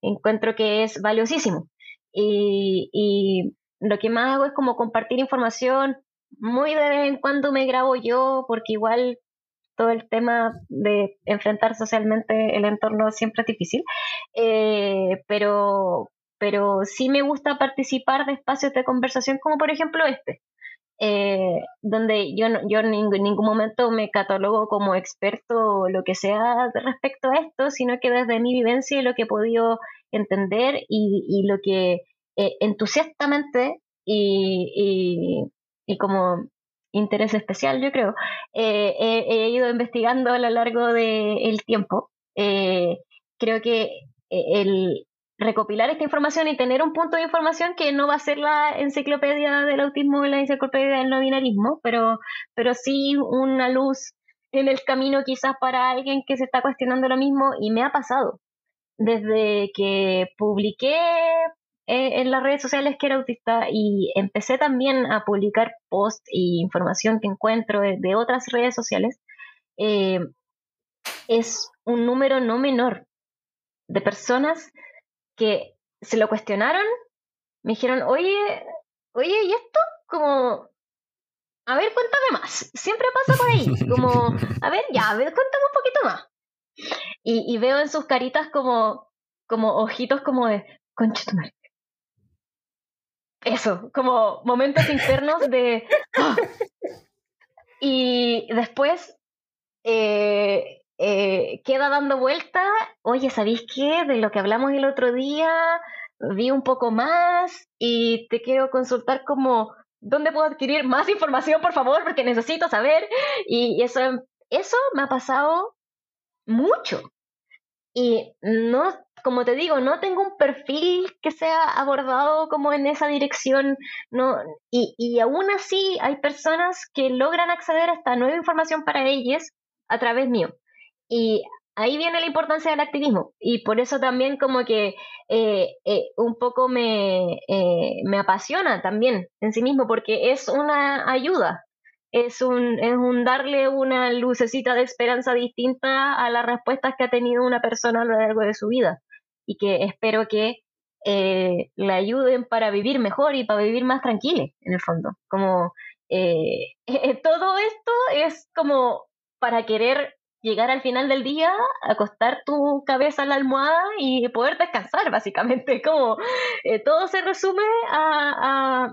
encuentro que es valiosísimo. y, y lo que más hago es como compartir información. Muy de vez en cuando me grabo yo, porque igual todo el tema de enfrentar socialmente el entorno siempre es difícil. Eh, pero, pero sí me gusta participar de espacios de conversación como por ejemplo este, eh, donde yo, yo en ningún, momento me catalogo como experto o lo que sea respecto a esto, sino que desde mi vivencia y lo que he podido entender y, lo que eh, entusiastamente y, y, como interés especial, yo creo, eh, he, ido investigando a lo largo del tiempo. creo que el, recopilar esta información y tener un punto de información que no va a ser la enciclopedia del autismo o la enciclopedia del no binarismo, pero, pero sí una luz en el camino quizás para alguien que se está cuestionando lo mismo y me ha pasado. Desde que publiqué eh, en las redes sociales que era autista y empecé también a publicar posts y información que encuentro de, otras redes sociales, eh, es un número no menor de personas que se lo cuestionaron, me dijeron, oye, oye, ¿y esto? Como, a ver, cuéntame más. Siempre pasa por ahí. Como, a ver, ya, a ver, cuéntame un poquito más. Y, y veo en sus caritas como, como ojitos como de, concha tu madre. Eso, como momentos internos de... ¡ah! Y después eh, eh, queda dando vuelta, oye, ¿sabéis qué? De lo que hablamos el otro día, vi un poco más y te quiero consultar como, ¿dónde puedo adquirir más información, por favor? Porque necesito saber. Y eso, eso me ha pasado mucho. Y no, como te digo, no tengo un perfil que sea abordado como en esa dirección. No, y, y aún así hay personas que logran acceder a esta nueva información para ellas a través mío. Y ahí viene la importancia del activismo y por eso también como que eh, eh, un poco me, eh, me apasiona también en sí mismo porque es una ayuda, es un, es un darle una lucecita de esperanza distinta a las respuestas que ha tenido una persona a lo largo de su vida y que espero que le ayuden para vivir mejor y para vivir más tranquilo en el fondo. Como todo esto es como para querer llegar al final del día, acostar tu cabeza en la almohada y poder descansar, básicamente. Como eh, todo se resume a,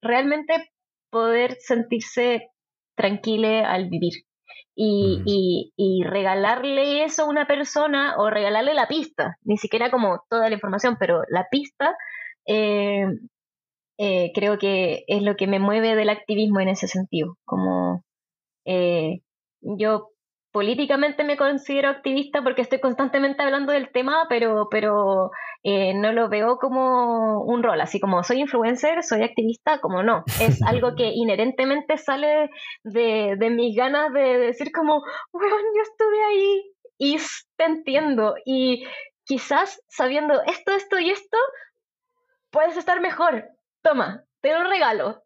realmente poder sentirse tranquilo al vivir. Y, y, regalarle eso a una persona o regalarle la pista, ni siquiera como toda la información, pero la pista, eh, eh, creo que es lo que me mueve del activismo en ese sentido. Como yo políticamente me considero activista porque estoy constantemente hablando del tema, pero, pero eh, no lo veo como un rol, así como soy influencer, soy activista, como no, es algo que inherentemente sale de, de mis ganas de decir como, bueno, yo estuve ahí y te entiendo y quizás sabiendo esto, esto y esto, puedes estar mejor, toma, te un regalo,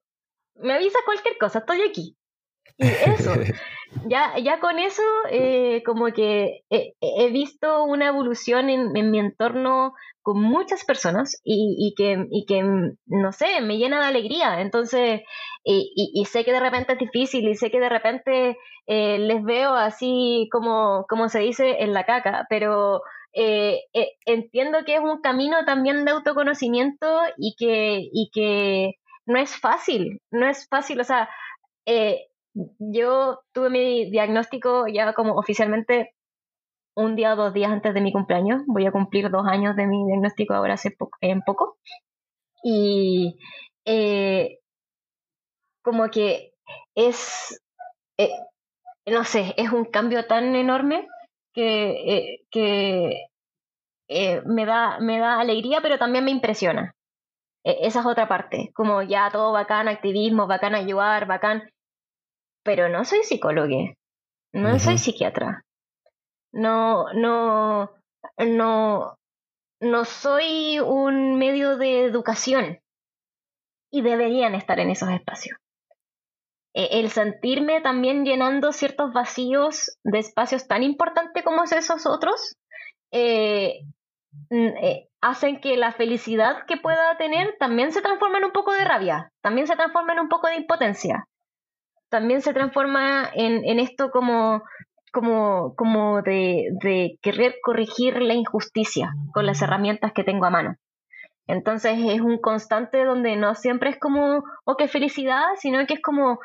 me avisa cualquier cosa, estoy aquí. Y eso, ya, ya con eso, eh, como que he, visto una evolución en, mi entorno con muchas personas y, que, y que, no sé, me llena de alegría. Entonces, y, sé que de repente es difícil y sé que de repente eh, les veo así como, como se dice en la caca, pero eh, entiendo que es un camino también de autoconocimiento y que, y que no es fácil, no es fácil, o sea, yo tuve mi diagnóstico ya como oficialmente un día o dos días antes de mi cumpleaños. Voy a cumplir dos años de mi diagnóstico ahora hace en poco. Y eh, como que es, eh, no sé, es un cambio tan enorme que, eh, que me, da, me da alegría, pero también me impresiona. E, esa es otra parte, como ya todo bacán, activismo, bacán ayudar, bacán, pero no soy psicóloga, no soy psiquiatra, no, no, no, no soy un medio de educación y deberían estar en esos espacios. E, el sentirme también llenando ciertos vacíos de espacios tan importantes como esos otros, eh, eh, hacen que la felicidad que pueda tener también se transforme en un poco de rabia, también se transforma en un poco de impotencia, también se transforma en, en esto como, como, como de, de querer corregir la injusticia con las herramientas que tengo a mano. Entonces es un constante donde no siempre es como, oh, qué felicidad, sino que es como,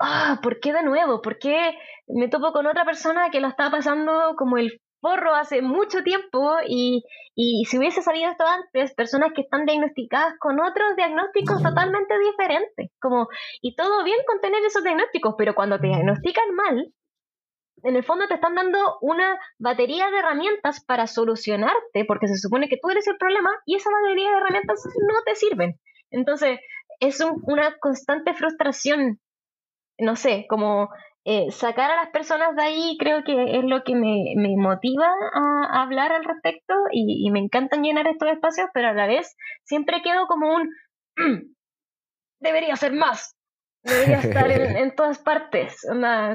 ah, ¿por qué de nuevo? ¿Por qué me topo con otra persona que lo está pasando como el forro hace mucho tiempo y, y si hubiese salido esto antes, personas que están diagnosticadas con otros diagnósticos totalmente diferentes, como, y todo bien con tener esos diagnósticos, pero cuando te diagnostican mal, en el fondo te están dando una batería de herramientas para solucionarte, porque se supone que tú eres el problema y esa batería de herramientas no te sirven. Entonces, es una constante frustración, no sé, como eh, sacar a las personas de ahí creo que es lo que me, motiva a, hablar al respecto y, me encantan llenar estos espacios, pero a la vez siempre quedo como un, debería ser más, debería estar en, todas partes,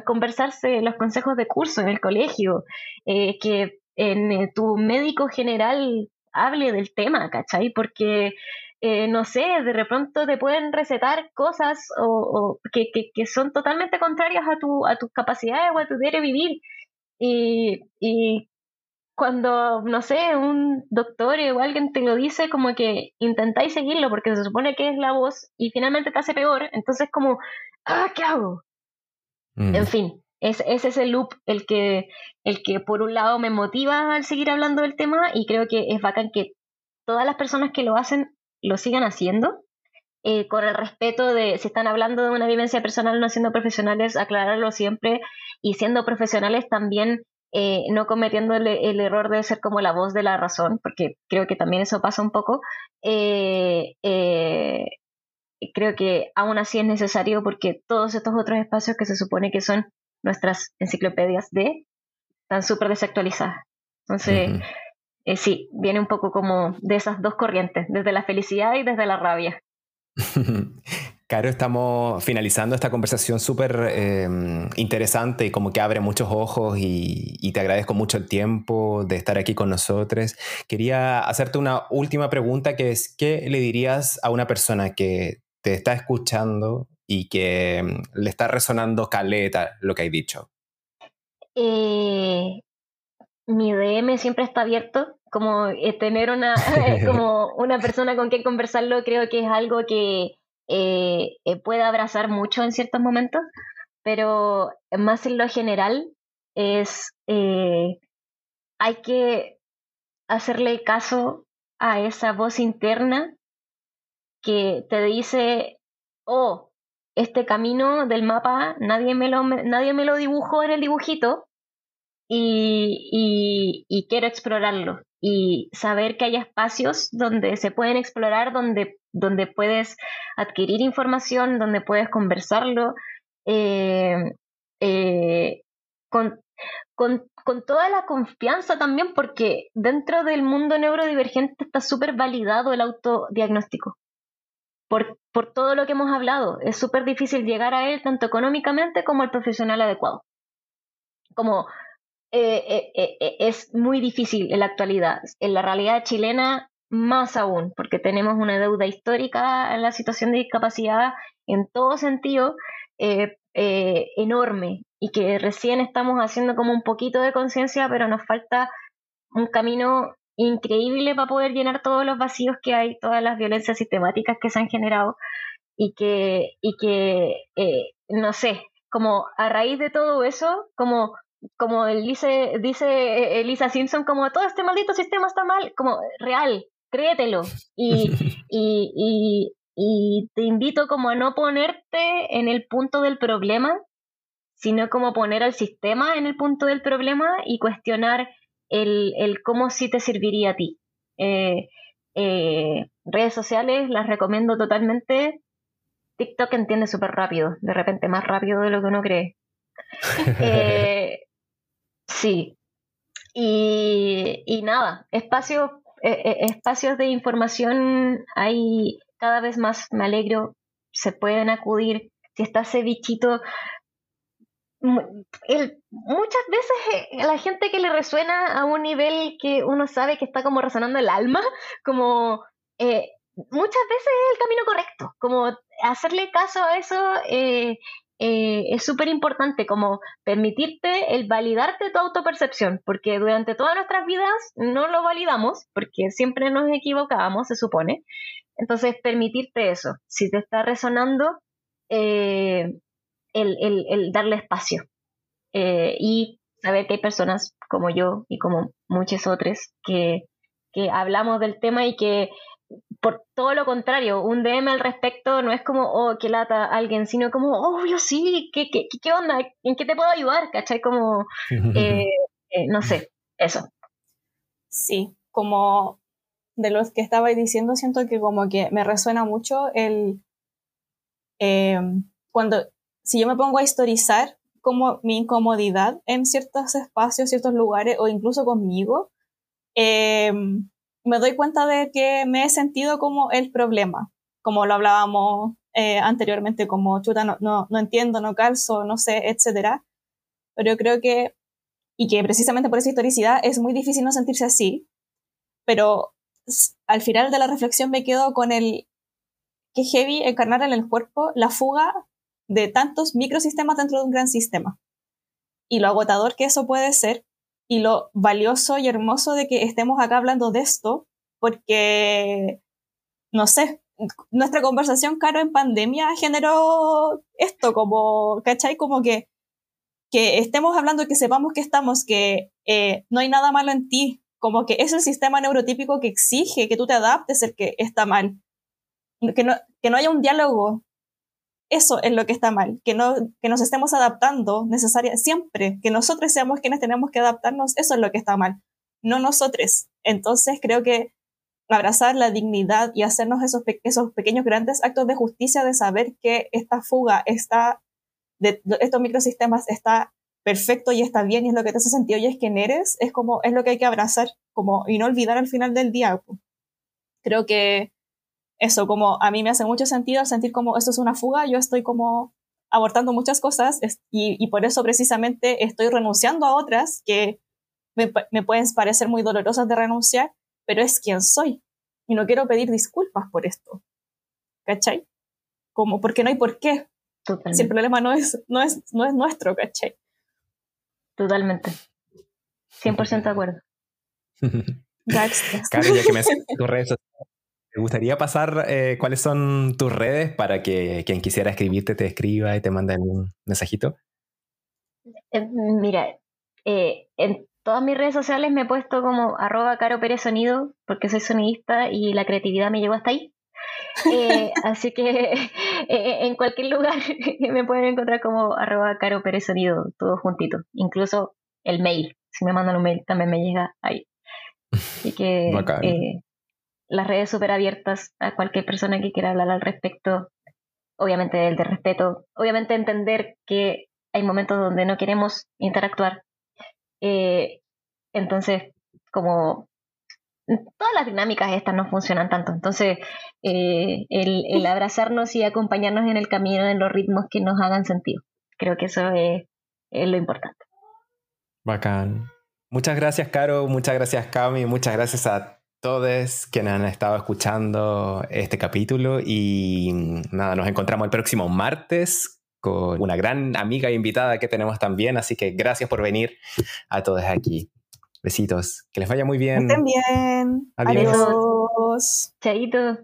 conversarse los consejos de curso en el colegio, eh, que en eh, tu médico general hable del tema, ¿cachai? Porque eh, no sé, de pronto te pueden recetar cosas o, que, que, son totalmente contrarias a, tu, a tus capacidades o a tu diario vivir. Y, y cuando, no sé, un doctor o alguien te lo dice, como que intentáis seguirlo porque se supone que es la voz y finalmente te hace peor, entonces como, ah, ¿qué hago? Mm. En fin, es, ese es el loop el que, el que por un lado me motiva al seguir hablando del tema y creo que es bacán que todas las personas que lo hacen lo sigan haciendo, eh, con el respeto de si están hablando de una vivencia personal no siendo profesionales, aclararlo siempre y siendo profesionales también eh, no cometiendo el, error de ser como la voz de la razón, porque creo que también eso pasa un poco. Eh, creo que aún así es necesario porque todos estos otros espacios que se supone que son nuestras enciclopedias de están súper desactualizadas. Entonces, eh, sí, viene un poco como de esas dos corrientes, desde la felicidad y desde la rabia. Caro, estamos finalizando esta conversación súper em, interesante y como que abre muchos ojos y, te agradezco mucho el tiempo de estar aquí con nosotros. Quería hacerte una última pregunta que es, ¿qué le dirías a una persona que te está escuchando y que le está resonando caleta lo que hay dicho? Eh, mi DM siempre está abierto, como eh, tener una, como una persona con quien conversarlo creo que es algo que eh, eh, puede abrazar mucho en ciertos momentos, pero más en lo general es, hay que hacerle caso a esa voz interna que te dice, oh, este camino del mapa nadie me lo, nadie me lo dibujó en el dibujito, y, quiero explorarlo y saber que hay espacios donde se pueden explorar, donde, donde puedes adquirir información, donde puedes conversarlo, eh, eh, con, con, con, toda la confianza también, porque dentro del mundo neurodivergente está súper validado el autodiagnóstico. Por, por todo lo que hemos hablado, es súper difícil llegar a él tanto económicamente como el profesional adecuado. Como eh, eh, eh, es muy difícil en la actualidad. En la realidad chilena, más aún, porque tenemos una deuda histórica en la situación de discapacidad en todo sentido enorme y que recién estamos haciendo como un poquito de conciencia, pero nos falta un camino increíble para poder llenar todos los vacíos que hay, todas las violencias sistemáticas que se han generado y que, y que no sé, como a raíz de todo eso, como como dice, dice Elisa Simpson, como todo este maldito sistema está mal, como real, créetelo. Y, y, y, te invito como a no ponerte en el punto del problema, sino como poner al sistema en el punto del problema y cuestionar el, el cómo sí te serviría a ti. Eh, eh, redes sociales las recomiendo totalmente. TikTok entiende súper rápido, de repente más rápido de lo que uno cree. eh, Sí. Y, nada, espacios, eh, eh, espacios de información hay cada vez más, me alegro, se pueden acudir. Si está ese bichito, muchas veces eh, la gente que le resuena a un nivel que uno sabe que está como resonando el alma, como eh, muchas veces es el camino correcto, como hacerle caso a eso eh, es súper importante, como permitirte el validarte tu autopercepción, porque durante todas nuestras vidas no lo validamos, porque siempre nos equivocábamos, se supone. Entonces, permitirte eso, si te está resonando, el, el, darle espacio eh, y saber que hay personas como yo y como muchos otros que, que hablamos del tema y que por todo lo contrario, un DM al respecto no es como, oh, que lata alguien, sino como, obvio, sí, ¿qué, qué, qué onda? ¿En qué te puedo ayudar? ¿Cachai? Como, eh, eh, no sé, eso. Sí, como de los que estabais diciendo, siento que como que me resuena mucho el, cuando si yo me pongo a historizar como mi incomodidad en ciertos espacios, ciertos lugares o incluso conmigo, em, me doy cuenta de que me he sentido como el problema, como lo hablábamos eh, anteriormente, como chuta, no, no, no, entiendo, no calzo, no sé, etcétera. Pero yo creo que, y que precisamente por esa historicidad es muy difícil no sentirse así, pero al final de la reflexión me quedo con el que heavy encarnar en el cuerpo la fuga de tantos microsistemas dentro de un gran sistema. Y lo agotador que eso puede ser y lo valioso y hermoso de que estemos acá hablando de esto, porque, no sé, nuestra conversación, Caro, en pandemia generó esto, como, ¿cachai? Como que, que estemos hablando, que sepamos que estamos, que eh, no hay nada malo en ti, como que es el sistema neurotípico que exige que tú te adaptes el que está mal. Que no, que no haya un diálogo eso es lo que está mal, que, no, que nos estemos adaptando necesaria, siempre, que nosotros seamos quienes tenemos que adaptarnos, eso es lo que está mal, no nosotros. Entonces creo que abrazar la dignidad y hacernos esos, esos pequeños grandes actos de justicia de saber que esta fuga está, de estos microsistemas está perfecto y está bien y es lo que te hace sentido y es quien eres, es como, es lo que hay que abrazar como, y no olvidar al final del día. Creo que eso, como a mí me hace mucho sentido sentir como esto es una fuga, yo estoy como abortando muchas cosas y, por eso precisamente estoy renunciando a otras que me, pueden parecer muy dolorosas de renunciar, pero es quien soy y no quiero pedir disculpas por esto. ¿Cachai? Como porque no hay por qué. Si el problema no es, no es, no es nuestro, ¿cachai? Totalmente. 100% de acuerdo. Gracias. ya que me tu redes ¿Te gustaría pasar eh, cuáles son tus redes para que quien quisiera escribirte te escriba y te mande un mensajito? Eh, mira, eh, en todas mis redes sociales me he puesto como arroba caro Pérez Sonido porque soy sonidista y la creatividad me llegó hasta ahí. así que en cualquier lugar me pueden encontrar como arroba caro Pérez Sonido, todo juntito. Incluso el mail, si me mandan un mail también me llega ahí. Así que las redes súper abiertas a cualquier persona que quiera hablar al respecto. Obviamente el de respeto. Obviamente entender que hay momentos donde no queremos interactuar. Eh, entonces, como todas las dinámicas estas no funcionan tanto. Entonces, eh, el, abrazarnos y acompañarnos en el camino, en los ritmos que nos hagan sentido. Creo que eso es, es lo importante. Bacán. Muchas gracias, Caro. Muchas gracias, Cami. Muchas gracias a todos quienes han estado escuchando este capítulo y nada, nos encontramos el próximo martes con una gran amiga e invitada que tenemos también, así que gracias por venir a todos aquí. Besitos, que les vaya muy bien. Estén bien. Adiós. Adiós. Chaito.